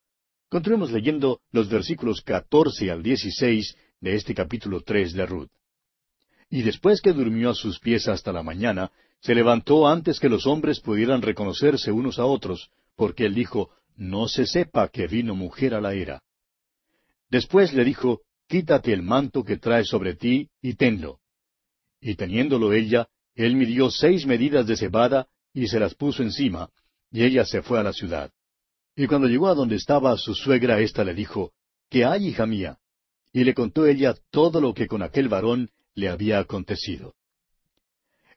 Continuemos leyendo los versículos catorce al dieciséis de este capítulo tres de Ruth. Y después que durmió a sus pies hasta la mañana, se levantó antes que los hombres pudieran reconocerse unos a otros, porque él dijo, No se sepa que vino mujer a la era. Después le dijo, Quítate el manto que traes sobre ti y tenlo. Y teniéndolo ella, él midió seis medidas de cebada y se las puso encima, y ella se fue a la ciudad. Y cuando llegó a donde estaba su suegra, ésta le dijo, ¿Qué hay, hija mía? Y le contó ella todo lo que con aquel varón le había acontecido.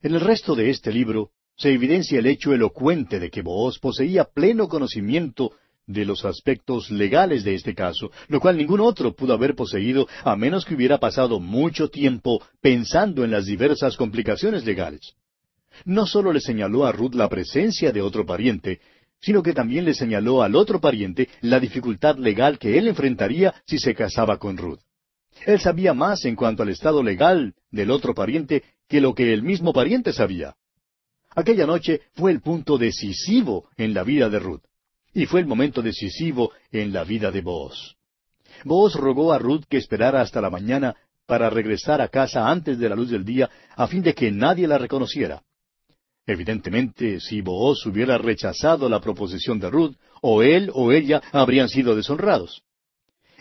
En el resto de este libro se evidencia el hecho elocuente de que Booz poseía pleno conocimiento de los aspectos legales de este caso, lo cual ningún otro pudo haber poseído a menos que hubiera pasado mucho tiempo pensando en las diversas complicaciones legales. No solo le señaló a Ruth la presencia de otro pariente, sino que también le señaló al otro pariente la dificultad legal que él enfrentaría si se casaba con Ruth. Él sabía más en cuanto al estado legal del otro pariente que lo que el mismo pariente sabía. Aquella noche fue el punto decisivo en la vida de Ruth, y fue el momento decisivo en la vida de Booz. Booz rogó a Ruth que esperara hasta la mañana para regresar a casa antes de la luz del día, a fin de que nadie la reconociera. Evidentemente, si Booz hubiera rechazado la proposición de Ruth, o él o ella habrían sido deshonrados.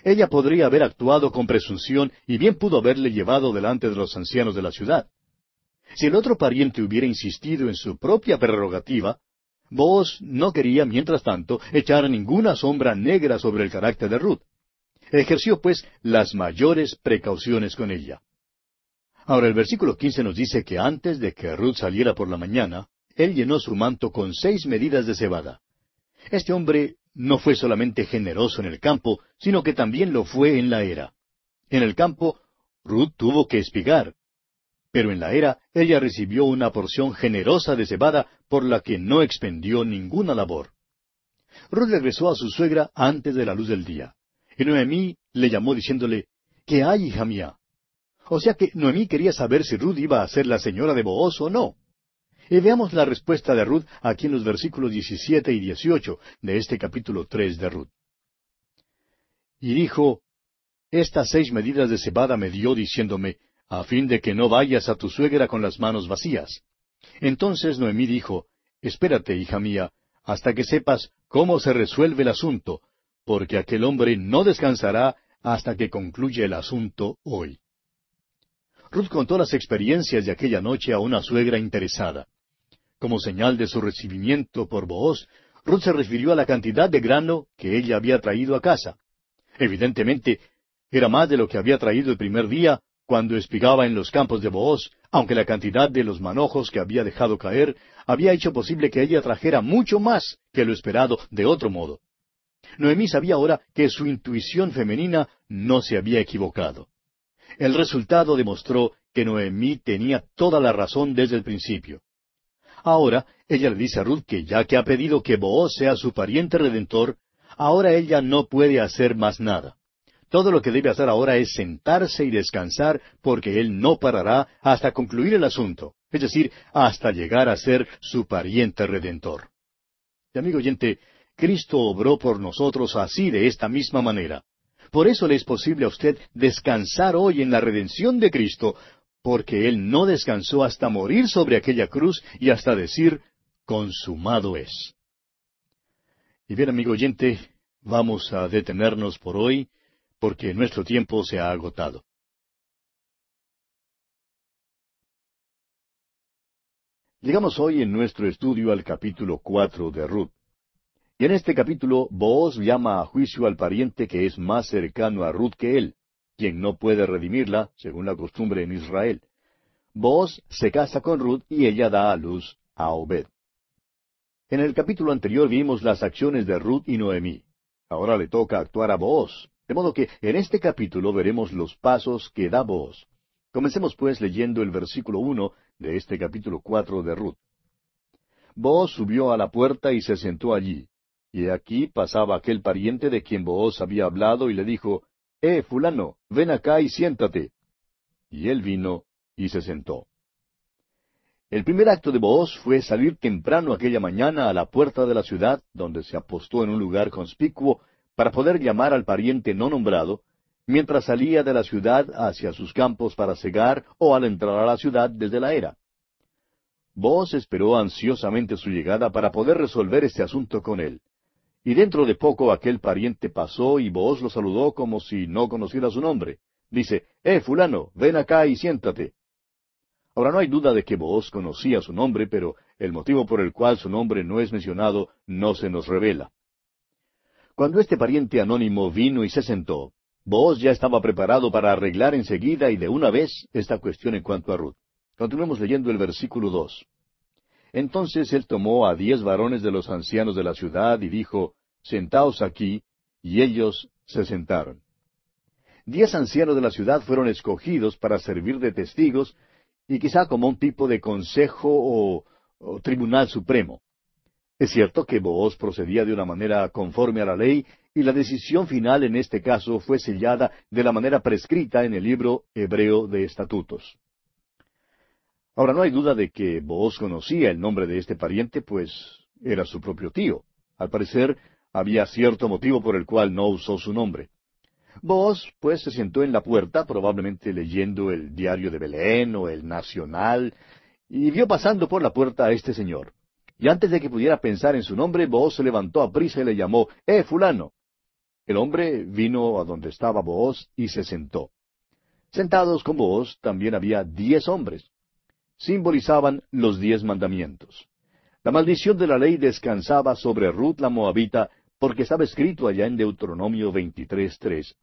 Ella podría haber actuado con presunción y bien pudo haberle llevado delante de los ancianos de la ciudad. Si el otro pariente hubiera insistido en su propia prerrogativa, vos no quería, mientras tanto, echar ninguna sombra negra sobre el carácter de Ruth. Ejerció, pues, las mayores precauciones con ella. Ahora el versículo quince nos dice que antes de que Ruth saliera por la mañana, él llenó su manto con seis medidas de cebada. Este hombre no fue solamente generoso en el campo, sino que también lo fue en la era. En el campo, Ruth tuvo que espigar, pero en la era ella recibió una porción generosa de cebada por la que no expendió ninguna labor. Ruth regresó a su suegra antes de la luz del día. Y Noemí le llamó diciéndole, ¿Qué hay, hija mía? O sea que Noemí quería saber si Ruth iba a ser la señora de Booz o no. Y veamos la respuesta de Ruth aquí en los versículos 17 y 18 de este capítulo 3 de Ruth. Y dijo, Estas seis medidas de cebada me dio diciéndome, a fin de que no vayas a tu suegra con las manos vacías. Entonces Noemí dijo, Espérate, hija mía, hasta que sepas cómo se resuelve el asunto, porque aquel hombre no descansará hasta que concluya el asunto hoy. Ruth contó las experiencias de aquella noche a una suegra interesada. Como señal de su recibimiento por Booz, Ruth se refirió a la cantidad de grano que ella había traído a casa. Evidentemente, era más de lo que había traído el primer día cuando espigaba en los campos de Booz, aunque la cantidad de los manojos que había dejado caer había hecho posible que ella trajera mucho más que lo esperado de otro modo. Noemí sabía ahora que su intuición femenina no se había equivocado. El resultado demostró que Noemí tenía toda la razón desde el principio. Ahora ella le dice a Ruth que ya que ha pedido que Booz sea su pariente redentor, ahora ella no puede hacer más nada. Todo lo que debe hacer ahora es sentarse y descansar porque él no parará hasta concluir el asunto, es decir, hasta llegar a ser su pariente redentor. Y amigo oyente, Cristo obró por nosotros así de esta misma manera. Por eso le es posible a usted descansar hoy en la redención de Cristo, porque Él no descansó hasta morir sobre aquella cruz y hasta decir, consumado es. Y bien, amigo oyente, vamos a detenernos por hoy, porque nuestro tiempo se ha agotado. Llegamos hoy en nuestro estudio al capítulo cuatro de Ruth. Y en este capítulo, Booz llama a juicio al pariente que es más cercano a Ruth que él, quien no puede redimirla, según la costumbre en Israel. Booz se casa con Ruth y ella da a luz a Obed. En el capítulo anterior vimos las acciones de Ruth y Noemí. Ahora le toca actuar a Booz, de modo que en este capítulo veremos los pasos que da Booz. Comencemos pues leyendo el versículo uno de este capítulo cuatro de Ruth. Booz subió a la puerta y se sentó allí. Y aquí pasaba aquel pariente de quien Booz había hablado y le dijo, Eh, fulano, ven acá y siéntate. Y él vino y se sentó. El primer acto de Booz fue salir temprano aquella mañana a la puerta de la ciudad, donde se apostó en un lugar conspicuo para poder llamar al pariente no nombrado, mientras salía de la ciudad hacia sus campos para cegar o al entrar a la ciudad desde la era. Booz esperó ansiosamente su llegada para poder resolver este asunto con él. Y dentro de poco aquel pariente pasó y Booz lo saludó como si no conociera su nombre. Dice, Eh, fulano, ven acá y siéntate. Ahora no hay duda de que Booz conocía su nombre, pero el motivo por el cual su nombre no es mencionado no se nos revela. Cuando este pariente anónimo vino y se sentó, Booz ya estaba preparado para arreglar enseguida y de una vez esta cuestión en cuanto a Ruth. Continuemos leyendo el versículo dos. Entonces él tomó a diez varones de los ancianos de la ciudad y dijo, Sentaos aquí, y ellos se sentaron. Diez ancianos de la ciudad fueron escogidos para servir de testigos y quizá como un tipo de consejo o, o tribunal supremo. Es cierto que Booz procedía de una manera conforme a la ley y la decisión final en este caso fue sellada de la manera prescrita en el libro hebreo de estatutos. Ahora no hay duda de que Booz conocía el nombre de este pariente, pues era su propio tío. Al parecer, había cierto motivo por el cual no usó su nombre. Booz, pues, se sentó en la puerta, probablemente leyendo el diario de Belén o el Nacional, y vio pasando por la puerta a este señor. Y antes de que pudiera pensar en su nombre, Booz se levantó a prisa y le llamó, ¡Eh, fulano! El hombre vino a donde estaba Booz y se sentó. Sentados con Booz también había diez hombres simbolizaban los diez mandamientos. La maldición de la ley descansaba sobre Ruth la Moabita, porque estaba escrito allá en Deuteronomio 23.3,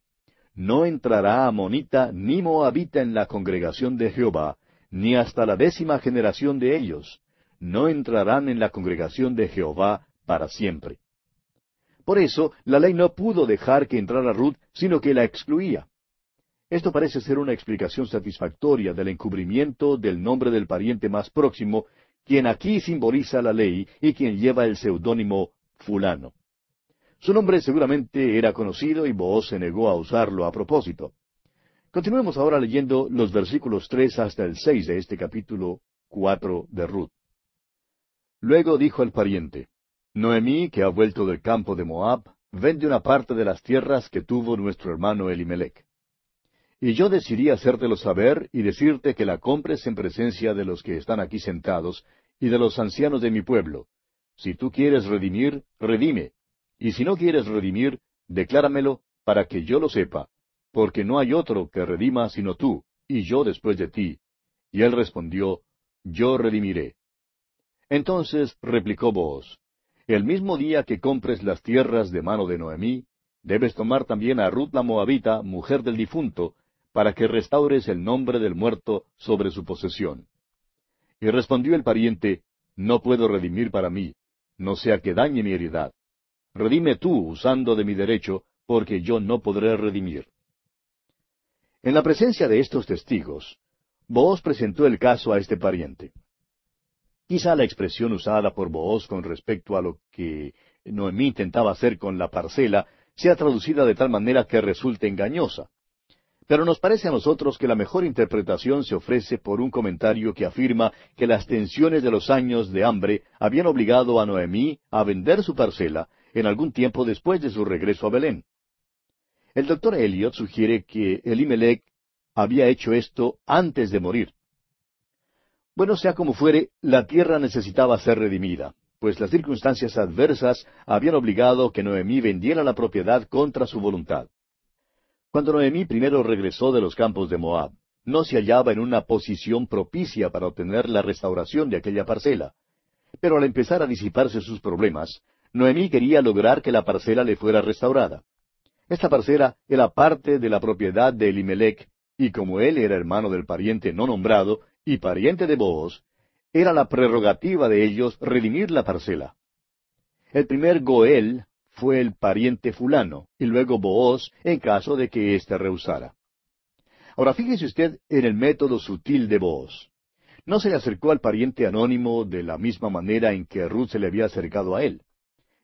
No entrará amonita ni moabita en la congregación de Jehová, ni hasta la décima generación de ellos. No entrarán en la congregación de Jehová para siempre. Por eso, la ley no pudo dejar que entrara Ruth, sino que la excluía. Esto parece ser una explicación satisfactoria del encubrimiento del nombre del pariente más próximo, quien aquí simboliza la ley y quien lleva el seudónimo fulano. Su nombre seguramente era conocido y Booz se negó a usarlo a propósito. Continuemos ahora leyendo los versículos tres hasta el seis de este capítulo cuatro de Ruth. Luego dijo el pariente, Noemí, que ha vuelto del campo de Moab, vende una parte de las tierras que tuvo nuestro hermano Elimelech. Y yo decidí hacértelo saber y decirte que la compres en presencia de los que están aquí sentados y de los ancianos de mi pueblo. Si tú quieres redimir, redime. Y si no quieres redimir, decláramelo para que yo lo sepa, porque no hay otro que redima sino tú, y yo después de ti. Y él respondió, Yo redimiré. Entonces replicó Booz, El mismo día que compres las tierras de mano de Noemí, debes tomar también a Ruth la Moabita, mujer del difunto, para que restaures el nombre del muerto sobre su posesión. Y respondió el pariente, No puedo redimir para mí, no sea que dañe mi heredad. Redime tú usando de mi derecho, porque yo no podré redimir. En la presencia de estos testigos, Booz presentó el caso a este pariente. Quizá la expresión usada por Booz con respecto a lo que Noemí intentaba hacer con la parcela sea traducida de tal manera que resulte engañosa. Pero nos parece a nosotros que la mejor interpretación se ofrece por un comentario que afirma que las tensiones de los años de hambre habían obligado a Noemí a vender su parcela en algún tiempo después de su regreso a Belén. El doctor Elliot sugiere que Elimelech había hecho esto antes de morir. Bueno, sea como fuere, la tierra necesitaba ser redimida, pues las circunstancias adversas habían obligado que Noemí vendiera la propiedad contra su voluntad. Cuando Noemí primero regresó de los campos de Moab, no se hallaba en una posición propicia para obtener la restauración de aquella parcela. Pero al empezar a disiparse sus problemas, Noemí quería lograr que la parcela le fuera restaurada. Esta parcela era parte de la propiedad de Elimelech, y como él era hermano del pariente no nombrado y pariente de Booz, era la prerrogativa de ellos redimir la parcela. El primer Goel fue el pariente fulano, y luego Booz en caso de que éste rehusara. Ahora fíjese usted en el método sutil de Booz. No se le acercó al pariente anónimo de la misma manera en que Ruth se le había acercado a él.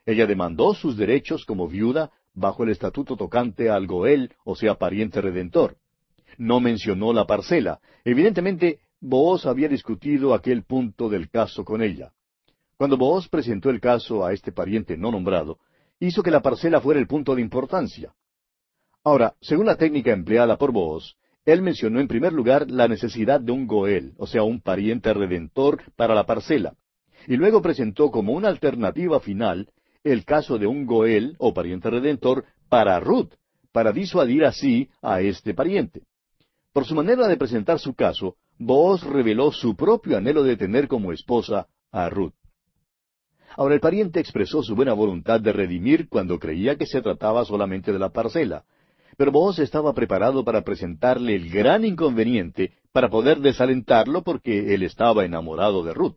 Ella demandó sus derechos como viuda bajo el estatuto tocante al Goel, o sea, pariente redentor. No mencionó la parcela. Evidentemente, Booz había discutido aquel punto del caso con ella. Cuando Booz presentó el caso a este pariente no nombrado, hizo que la parcela fuera el punto de importancia. Ahora, según la técnica empleada por Booz, él mencionó en primer lugar la necesidad de un Goel, o sea, un pariente redentor para la parcela, y luego presentó como una alternativa final el caso de un Goel o pariente redentor para Ruth, para disuadir así a este pariente. Por su manera de presentar su caso, Booz reveló su propio anhelo de tener como esposa a Ruth. Ahora el pariente expresó su buena voluntad de redimir cuando creía que se trataba solamente de la parcela, pero Booz estaba preparado para presentarle el gran inconveniente para poder desalentarlo porque él estaba enamorado de Ruth.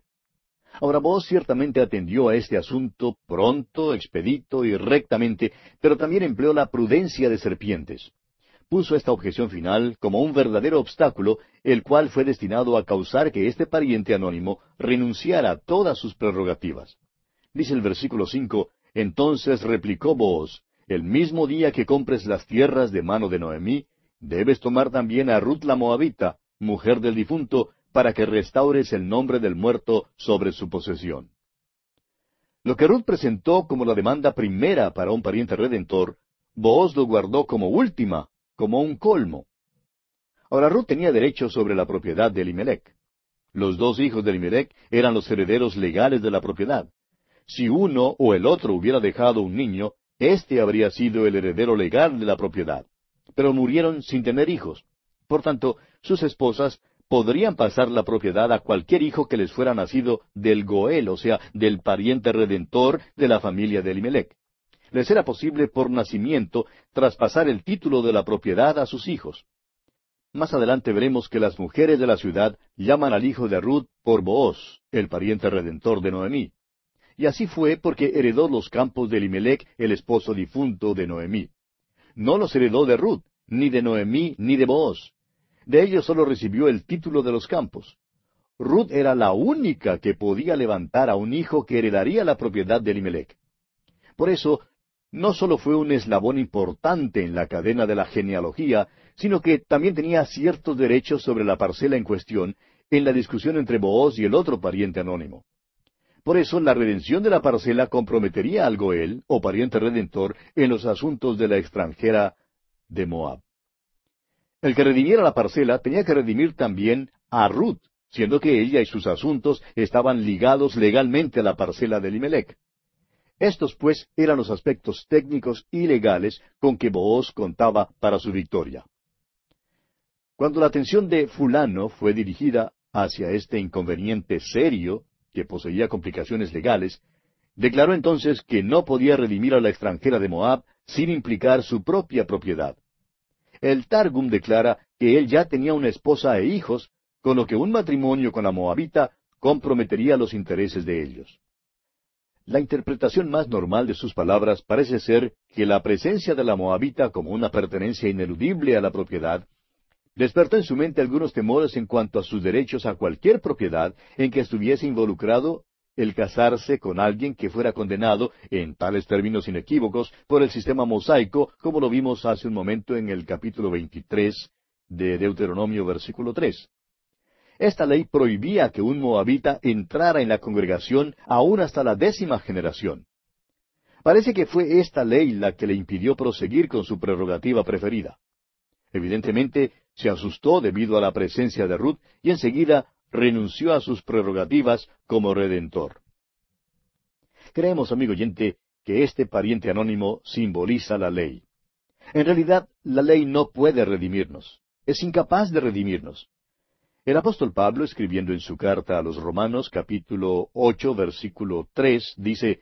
Ahora vos ciertamente atendió a este asunto pronto, expedito y rectamente, pero también empleó la prudencia de serpientes. Puso esta objeción final como un verdadero obstáculo, el cual fue destinado a causar que este pariente anónimo renunciara a todas sus prerrogativas. Dice el versículo cinco, Entonces replicó vos, el mismo día que compres las tierras de mano de Noemí, debes tomar también a Ruth la Moabita, mujer del difunto, para que restaures el nombre del muerto sobre su posesión. Lo que Ruth presentó como la demanda primera para un pariente redentor, Booz lo guardó como última, como un colmo. Ahora Ruth tenía derecho sobre la propiedad de Elimelech. Los dos hijos de Elimelech eran los herederos legales de la propiedad. Si uno o el otro hubiera dejado un niño, éste habría sido el heredero legal de la propiedad. Pero murieron sin tener hijos. Por tanto, sus esposas podrían pasar la propiedad a cualquier hijo que les fuera nacido del Goel, o sea, del pariente redentor de la familia de Elimelech. Les era posible por nacimiento traspasar el título de la propiedad a sus hijos. Más adelante veremos que las mujeres de la ciudad llaman al hijo de Ruth por Booz, el pariente redentor de Noemí. Y así fue porque heredó los campos de Elimelech, el esposo difunto de Noemí. No los heredó de Ruth, ni de Noemí, ni de Booz. De ellos solo recibió el título de los campos. Ruth era la única que podía levantar a un hijo que heredaría la propiedad de Elimelech. Por eso, no solo fue un eslabón importante en la cadena de la genealogía, sino que también tenía ciertos derechos sobre la parcela en cuestión en la discusión entre Booz y el otro pariente anónimo. Por eso la redención de la parcela comprometería al Goel, o pariente redentor, en los asuntos de la extranjera de Moab. El que redimiera la parcela tenía que redimir también a Ruth, siendo que ella y sus asuntos estaban ligados legalmente a la parcela de Limelec. Estos, pues, eran los aspectos técnicos y legales con que Booz contaba para su victoria. Cuando la atención de fulano fue dirigida hacia este inconveniente serio, que poseía complicaciones legales, declaró entonces que no podía redimir a la extranjera de Moab sin implicar su propia propiedad. El Targum declara que él ya tenía una esposa e hijos, con lo que un matrimonio con la Moabita comprometería los intereses de ellos. La interpretación más normal de sus palabras parece ser que la presencia de la Moabita como una pertenencia ineludible a la propiedad despertó en su mente algunos temores en cuanto a sus derechos a cualquier propiedad en que estuviese involucrado el casarse con alguien que fuera condenado, en tales términos inequívocos, por el sistema mosaico, como lo vimos hace un momento en el capítulo 23 de Deuteronomio versículo 3. Esta ley prohibía que un moabita entrara en la congregación aún hasta la décima generación. Parece que fue esta ley la que le impidió proseguir con su prerrogativa preferida. Evidentemente, se asustó debido a la presencia de Ruth y enseguida renunció a sus prerrogativas como redentor. Creemos, amigo oyente, que este pariente anónimo simboliza la ley. En realidad, la ley no puede redimirnos. Es incapaz de redimirnos. El apóstol Pablo, escribiendo en su carta a los Romanos capítulo ocho versículo tres, dice,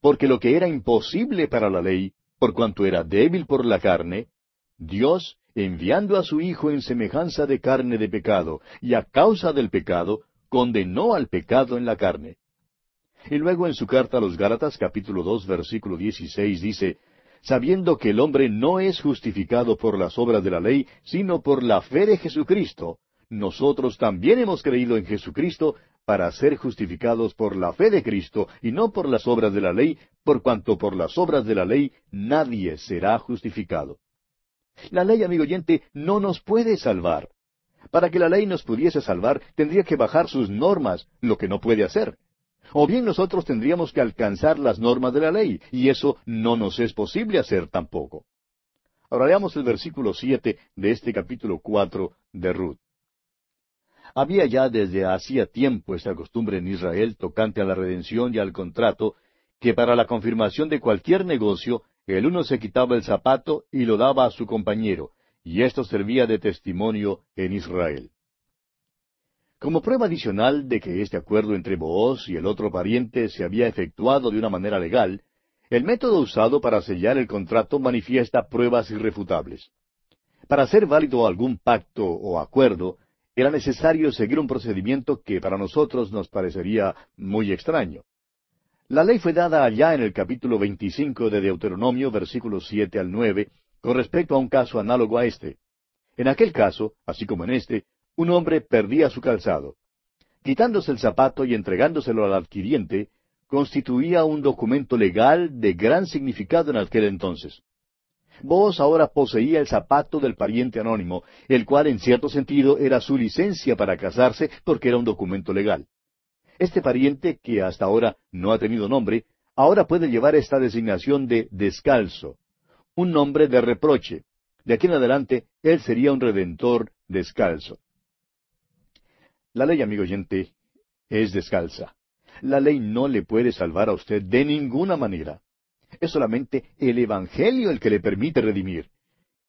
Porque lo que era imposible para la ley, por cuanto era débil por la carne, Dios enviando a su Hijo en semejanza de carne de pecado, y a causa del pecado, condenó al pecado en la carne. Y luego en su carta a los Gálatas capítulo dos versículo dieciséis dice, sabiendo que el hombre no es justificado por las obras de la ley, sino por la fe de Jesucristo, nosotros también hemos creído en Jesucristo para ser justificados por la fe de Cristo y no por las obras de la ley, por cuanto por las obras de la ley nadie será justificado. La ley, amigo oyente, no nos puede salvar. Para que la ley nos pudiese salvar, tendría que bajar sus normas, lo que no puede hacer. O bien nosotros tendríamos que alcanzar las normas de la ley, y eso no nos es posible hacer tampoco. Ahora veamos el versículo siete de este capítulo cuatro de Ruth. Había ya desde hacía tiempo esta costumbre en Israel tocante a la redención y al contrato, que para la confirmación de cualquier negocio el uno se quitaba el zapato y lo daba a su compañero, y esto servía de testimonio en Israel. Como prueba adicional de que este acuerdo entre Booz y el otro pariente se había efectuado de una manera legal, el método usado para sellar el contrato manifiesta pruebas irrefutables. Para hacer válido algún pacto o acuerdo, era necesario seguir un procedimiento que para nosotros nos parecería muy extraño. La ley fue dada allá en el capítulo 25 de Deuteronomio, versículos siete al nueve, con respecto a un caso análogo a este. En aquel caso, así como en este, un hombre perdía su calzado. Quitándose el zapato y entregándoselo al adquiriente, constituía un documento legal de gran significado en aquel entonces. Vos ahora poseía el zapato del pariente anónimo, el cual en cierto sentido era su licencia para casarse porque era un documento legal. Este pariente, que hasta ahora no ha tenido nombre, ahora puede llevar esta designación de descalzo, un nombre de reproche. De aquí en adelante, él sería un redentor descalzo. La ley, amigo oyente, es descalza. La ley no le puede salvar a usted de ninguna manera. Es solamente el Evangelio el que le permite redimir.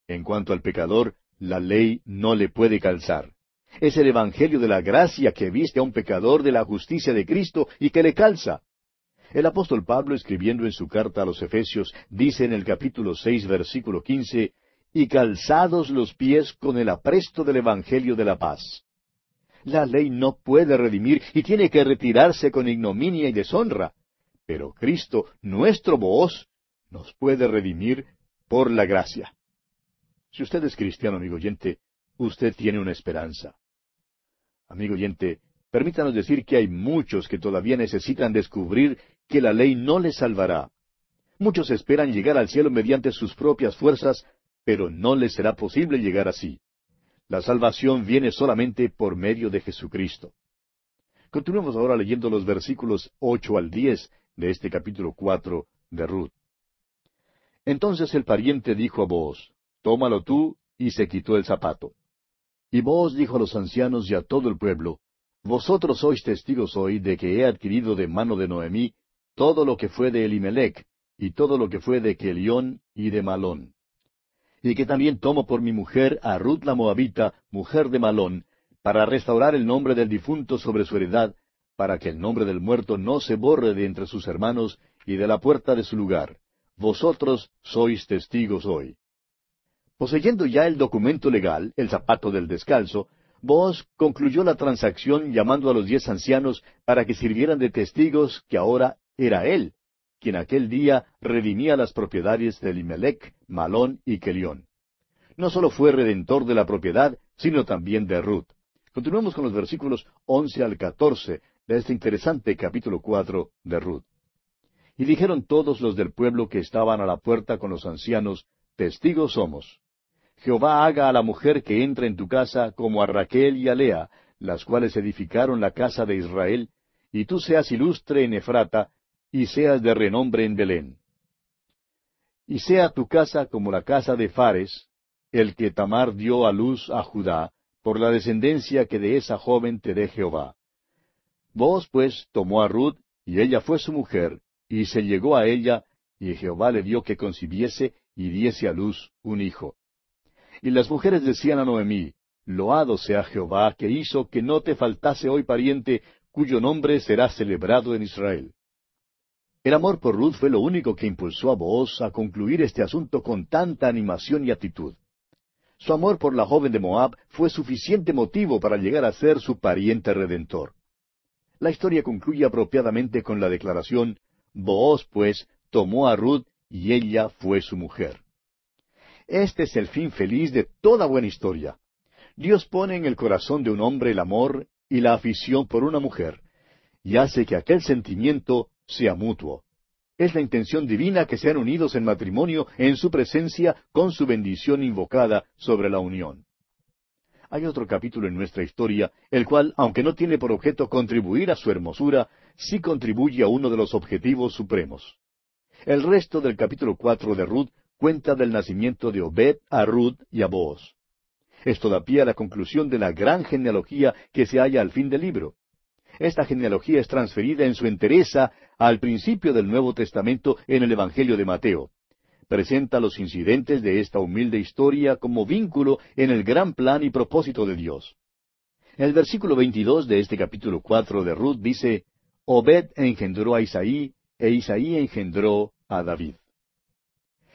En cuanto al pecador, la ley no le puede calzar. Es el Evangelio de la gracia que viste a un pecador de la justicia de Cristo y que le calza. El apóstol Pablo, escribiendo en su carta a los Efesios, dice en el capítulo seis, versículo quince, y calzados los pies con el apresto del Evangelio de la paz. La ley no puede redimir y tiene que retirarse con ignominia y deshonra, pero Cristo, nuestro voz, nos puede redimir por la gracia. Si usted es cristiano, amigo oyente, usted tiene una esperanza. Amigo oyente, permítanos decir que hay muchos que todavía necesitan descubrir que la ley no les salvará. Muchos esperan llegar al cielo mediante sus propias fuerzas, pero no les será posible llegar así. La salvación viene solamente por medio de Jesucristo. Continuemos ahora leyendo los versículos ocho al diez de este capítulo cuatro de. Entonces el pariente dijo a vos, Tómalo tú, y se quitó el zapato. Y vos dijo a los ancianos y a todo el pueblo, Vosotros sois testigos hoy de que he adquirido de mano de Noemí todo lo que fue de Elimelech, y todo lo que fue de Kelión y de Malón. Y que también tomo por mi mujer a Ruth la Moabita, mujer de Malón, para restaurar el nombre del difunto sobre su heredad, para que el nombre del muerto no se borre de entre sus hermanos y de la puerta de su lugar. Vosotros sois testigos hoy. Poseyendo ya el documento legal, el zapato del descalzo, Boaz concluyó la transacción llamando a los diez ancianos para que sirvieran de testigos que ahora era él, quien aquel día redimía las propiedades de Limelec, Malón y Kelión. No solo fue redentor de la propiedad, sino también de Ruth. Continuemos con los versículos once al catorce de este interesante capítulo cuatro de Ruth. Y dijeron todos los del pueblo que estaban a la puerta con los ancianos, Testigos somos. Jehová haga a la mujer que entra en tu casa como a Raquel y a Lea, las cuales edificaron la casa de Israel, y tú seas ilustre en Efrata, y seas de renombre en Belén. Y sea tu casa como la casa de Fares, el que Tamar dio a luz a Judá, por la descendencia que de esa joven te dé Jehová. Vos pues tomó a Ruth, y ella fue su mujer, y se llegó a ella, y Jehová le dio que concibiese y diese a luz un hijo. Y las mujeres decían a Noemí, Loado sea Jehová, que hizo que no te faltase hoy pariente, cuyo nombre será celebrado en Israel. El amor por Ruth fue lo único que impulsó a Booz a concluir este asunto con tanta animación y actitud. Su amor por la joven de Moab fue suficiente motivo para llegar a ser su pariente redentor. La historia concluye apropiadamente con la declaración, Booz, pues, tomó a Ruth y ella fue su mujer. Este es el fin feliz de toda buena historia. Dios pone en el corazón de un hombre el amor y la afición por una mujer, y hace que aquel sentimiento sea mutuo. Es la intención divina que sean unidos en matrimonio en su presencia con su bendición invocada sobre la unión. Hay otro capítulo en nuestra historia, el cual, aunque no tiene por objeto contribuir a su hermosura, sí contribuye a uno de los objetivos supremos. El resto del capítulo cuatro de Ruth cuenta del nacimiento de Obed a Ruth y a Booz. Esto da pie a la conclusión de la gran genealogía que se halla al fin del libro. Esta genealogía es transferida en su entereza al principio del Nuevo Testamento en el Evangelio de Mateo. Presenta los incidentes de esta humilde historia como vínculo en el gran plan y propósito de Dios. El versículo 22 de este capítulo cuatro de Ruth dice, Obed engendró a Isaí, e Isaí engendró a David.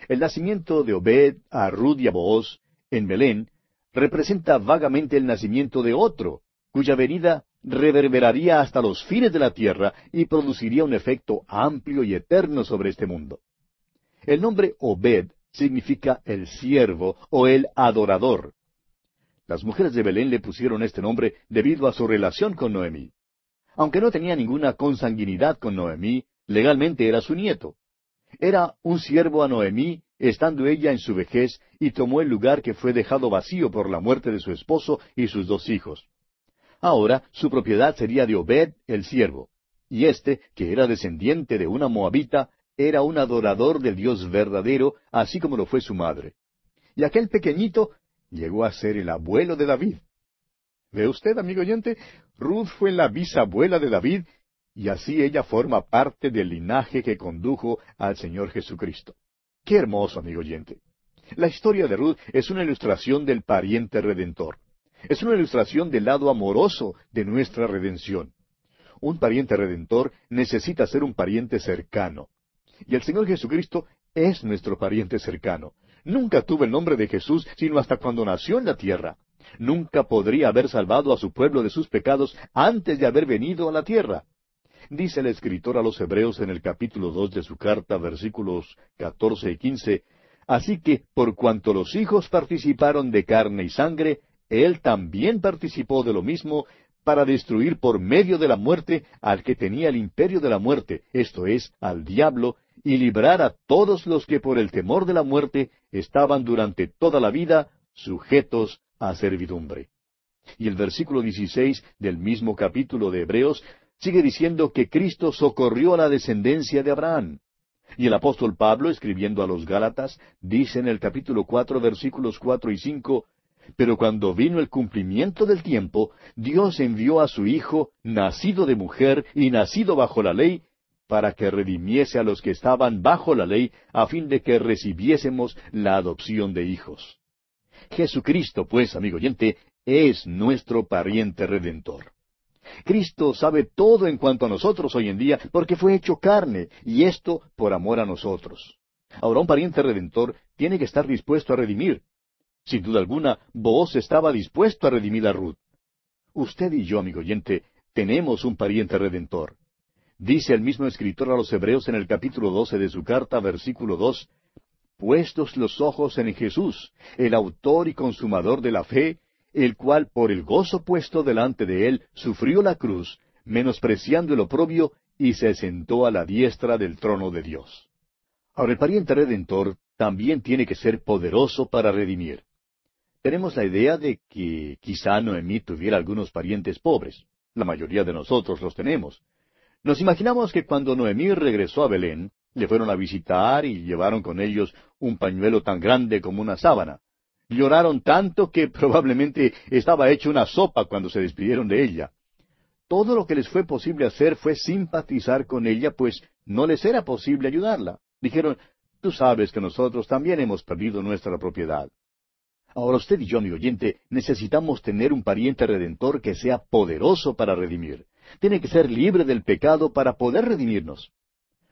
El nacimiento de Obed a Ruth y a Booz en Belén representa vagamente el nacimiento de otro, cuya venida reverberaría hasta los fines de la tierra y produciría un efecto amplio y eterno sobre este mundo. El nombre Obed significa el siervo o el adorador. Las mujeres de Belén le pusieron este nombre debido a su relación con Noemí. Aunque no tenía ninguna consanguinidad con Noemí, legalmente era su nieto. Era un siervo a Noemí, estando ella en su vejez, y tomó el lugar que fue dejado vacío por la muerte de su esposo y sus dos hijos. Ahora su propiedad sería de Obed el siervo, y éste, que era descendiente de una moabita, era un adorador del Dios verdadero, así como lo fue su madre. Y aquel pequeñito llegó a ser el abuelo de David. ¿Ve usted, amigo oyente? Ruth fue la bisabuela de David y así ella forma parte del linaje que condujo al Señor Jesucristo. Qué hermoso, amigo oyente. La historia de Ruth es una ilustración del pariente redentor. Es una ilustración del lado amoroso de nuestra redención. Un pariente redentor necesita ser un pariente cercano. Y el Señor Jesucristo es nuestro pariente cercano. Nunca tuvo el nombre de Jesús sino hasta cuando nació en la tierra. Nunca podría haber salvado a su pueblo de sus pecados antes de haber venido a la tierra. Dice el escritor a los Hebreos en el capítulo dos de su carta, versículos catorce y quince, Así que, por cuanto los hijos participaron de carne y sangre, él también participó de lo mismo para destruir por medio de la muerte al que tenía el imperio de la muerte, esto es, al diablo, y librar a todos los que por el temor de la muerte estaban durante toda la vida sujetos a servidumbre. Y el versículo 16 del mismo capítulo de Hebreos sigue diciendo que Cristo socorrió a la descendencia de Abraham. Y el apóstol Pablo, escribiendo a los Gálatas, dice en el capítulo cuatro, versículos cuatro y cinco, Pero cuando vino el cumplimiento del tiempo, Dios envió a su Hijo, nacido de mujer y nacido bajo la ley, para que redimiese a los que estaban bajo la ley, a fin de que recibiésemos la adopción de hijos. Jesucristo, pues, amigo oyente, es nuestro pariente redentor. Cristo sabe todo en cuanto a nosotros hoy en día porque fue hecho carne, y esto por amor a nosotros. Ahora un pariente redentor tiene que estar dispuesto a redimir. Sin duda alguna, vos estaba dispuesto a redimir a Ruth. Usted y yo, amigo oyente, tenemos un pariente redentor. Dice el mismo escritor a los Hebreos en el capítulo doce de su carta, versículo dos, Puestos los ojos en Jesús, el autor y consumador de la fe, el cual por el gozo puesto delante de él sufrió la cruz, menospreciando el oprobio, y se sentó a la diestra del trono de Dios. Ahora el pariente redentor también tiene que ser poderoso para redimir. Tenemos la idea de que quizá Noemí tuviera algunos parientes pobres. La mayoría de nosotros los tenemos. Nos imaginamos que cuando Noemí regresó a Belén, le fueron a visitar y llevaron con ellos un pañuelo tan grande como una sábana. Lloraron tanto que [LAUGHS] probablemente estaba hecha una sopa cuando se despidieron de ella. Todo lo que les fue posible hacer fue simpatizar con ella, pues no les era posible ayudarla. Dijeron, tú sabes que nosotros también hemos perdido nuestra propiedad. Ahora usted y yo, mi oyente, necesitamos tener un pariente redentor que sea poderoso para redimir. Tiene que ser libre del pecado para poder redimirnos.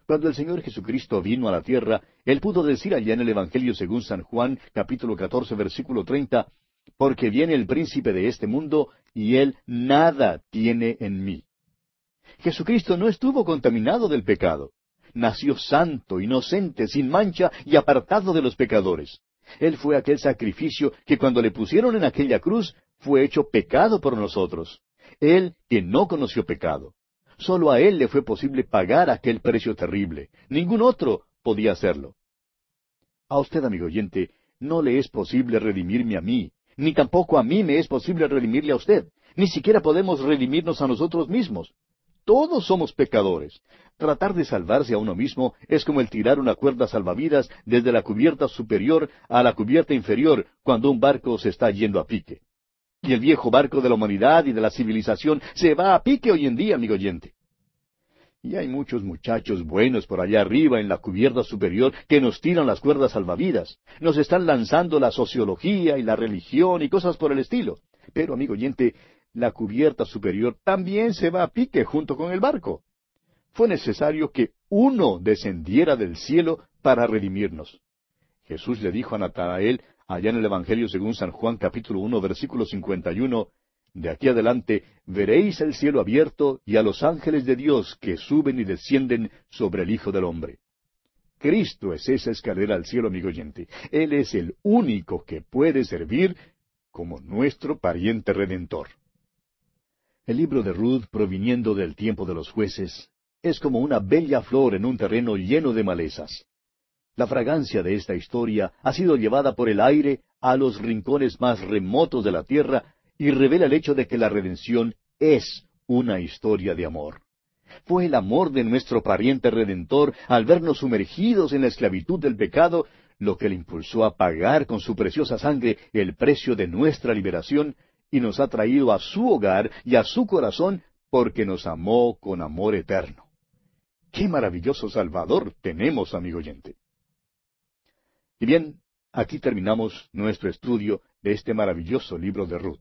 Cuando el Señor Jesucristo vino a la tierra, Él pudo decir allá en el Evangelio según San Juan, capítulo 14, versículo 30, porque viene el príncipe de este mundo, y Él nada tiene en mí. Jesucristo no estuvo contaminado del pecado. Nació santo, inocente, sin mancha y apartado de los pecadores. Él fue aquel sacrificio que cuando le pusieron en aquella cruz fue hecho pecado por nosotros. Él que no conoció pecado. Solo a Él le fue posible pagar aquel precio terrible. Ningún otro podía hacerlo. A usted, amigo oyente, no le es posible redimirme a mí, ni tampoco a mí me es posible redimirle a usted. Ni siquiera podemos redimirnos a nosotros mismos. Todos somos pecadores. Tratar de salvarse a uno mismo es como el tirar una cuerda salvavidas desde la cubierta superior a la cubierta inferior cuando un barco se está yendo a pique. Y el viejo barco de la humanidad y de la civilización se va a pique hoy en día, amigo oyente. Y hay muchos muchachos buenos por allá arriba en la cubierta superior que nos tiran las cuerdas salvavidas. Nos están lanzando la sociología y la religión y cosas por el estilo. Pero, amigo oyente, la cubierta superior también se va a pique junto con el barco. Fue necesario que uno descendiera del cielo para redimirnos. Jesús le dijo a Natanael, allá en el Evangelio según San Juan capítulo uno versículo cincuenta y uno, de aquí adelante veréis el cielo abierto y a los ángeles de Dios que suben y descienden sobre el Hijo del Hombre. Cristo es esa escalera al cielo, amigo oyente. Él es el único que puede servir como nuestro pariente redentor. El libro de Ruth, proviniendo del tiempo de los jueces, es como una bella flor en un terreno lleno de malezas. La fragancia de esta historia ha sido llevada por el aire a los rincones más remotos de la tierra y revela el hecho de que la redención es una historia de amor. Fue el amor de nuestro pariente redentor al vernos sumergidos en la esclavitud del pecado lo que le impulsó a pagar con su preciosa sangre el precio de nuestra liberación y nos ha traído a su hogar y a su corazón porque nos amó con amor eterno. ¡Qué maravilloso Salvador tenemos, amigo oyente! Y bien, aquí terminamos nuestro estudio de este maravilloso libro de Ruth.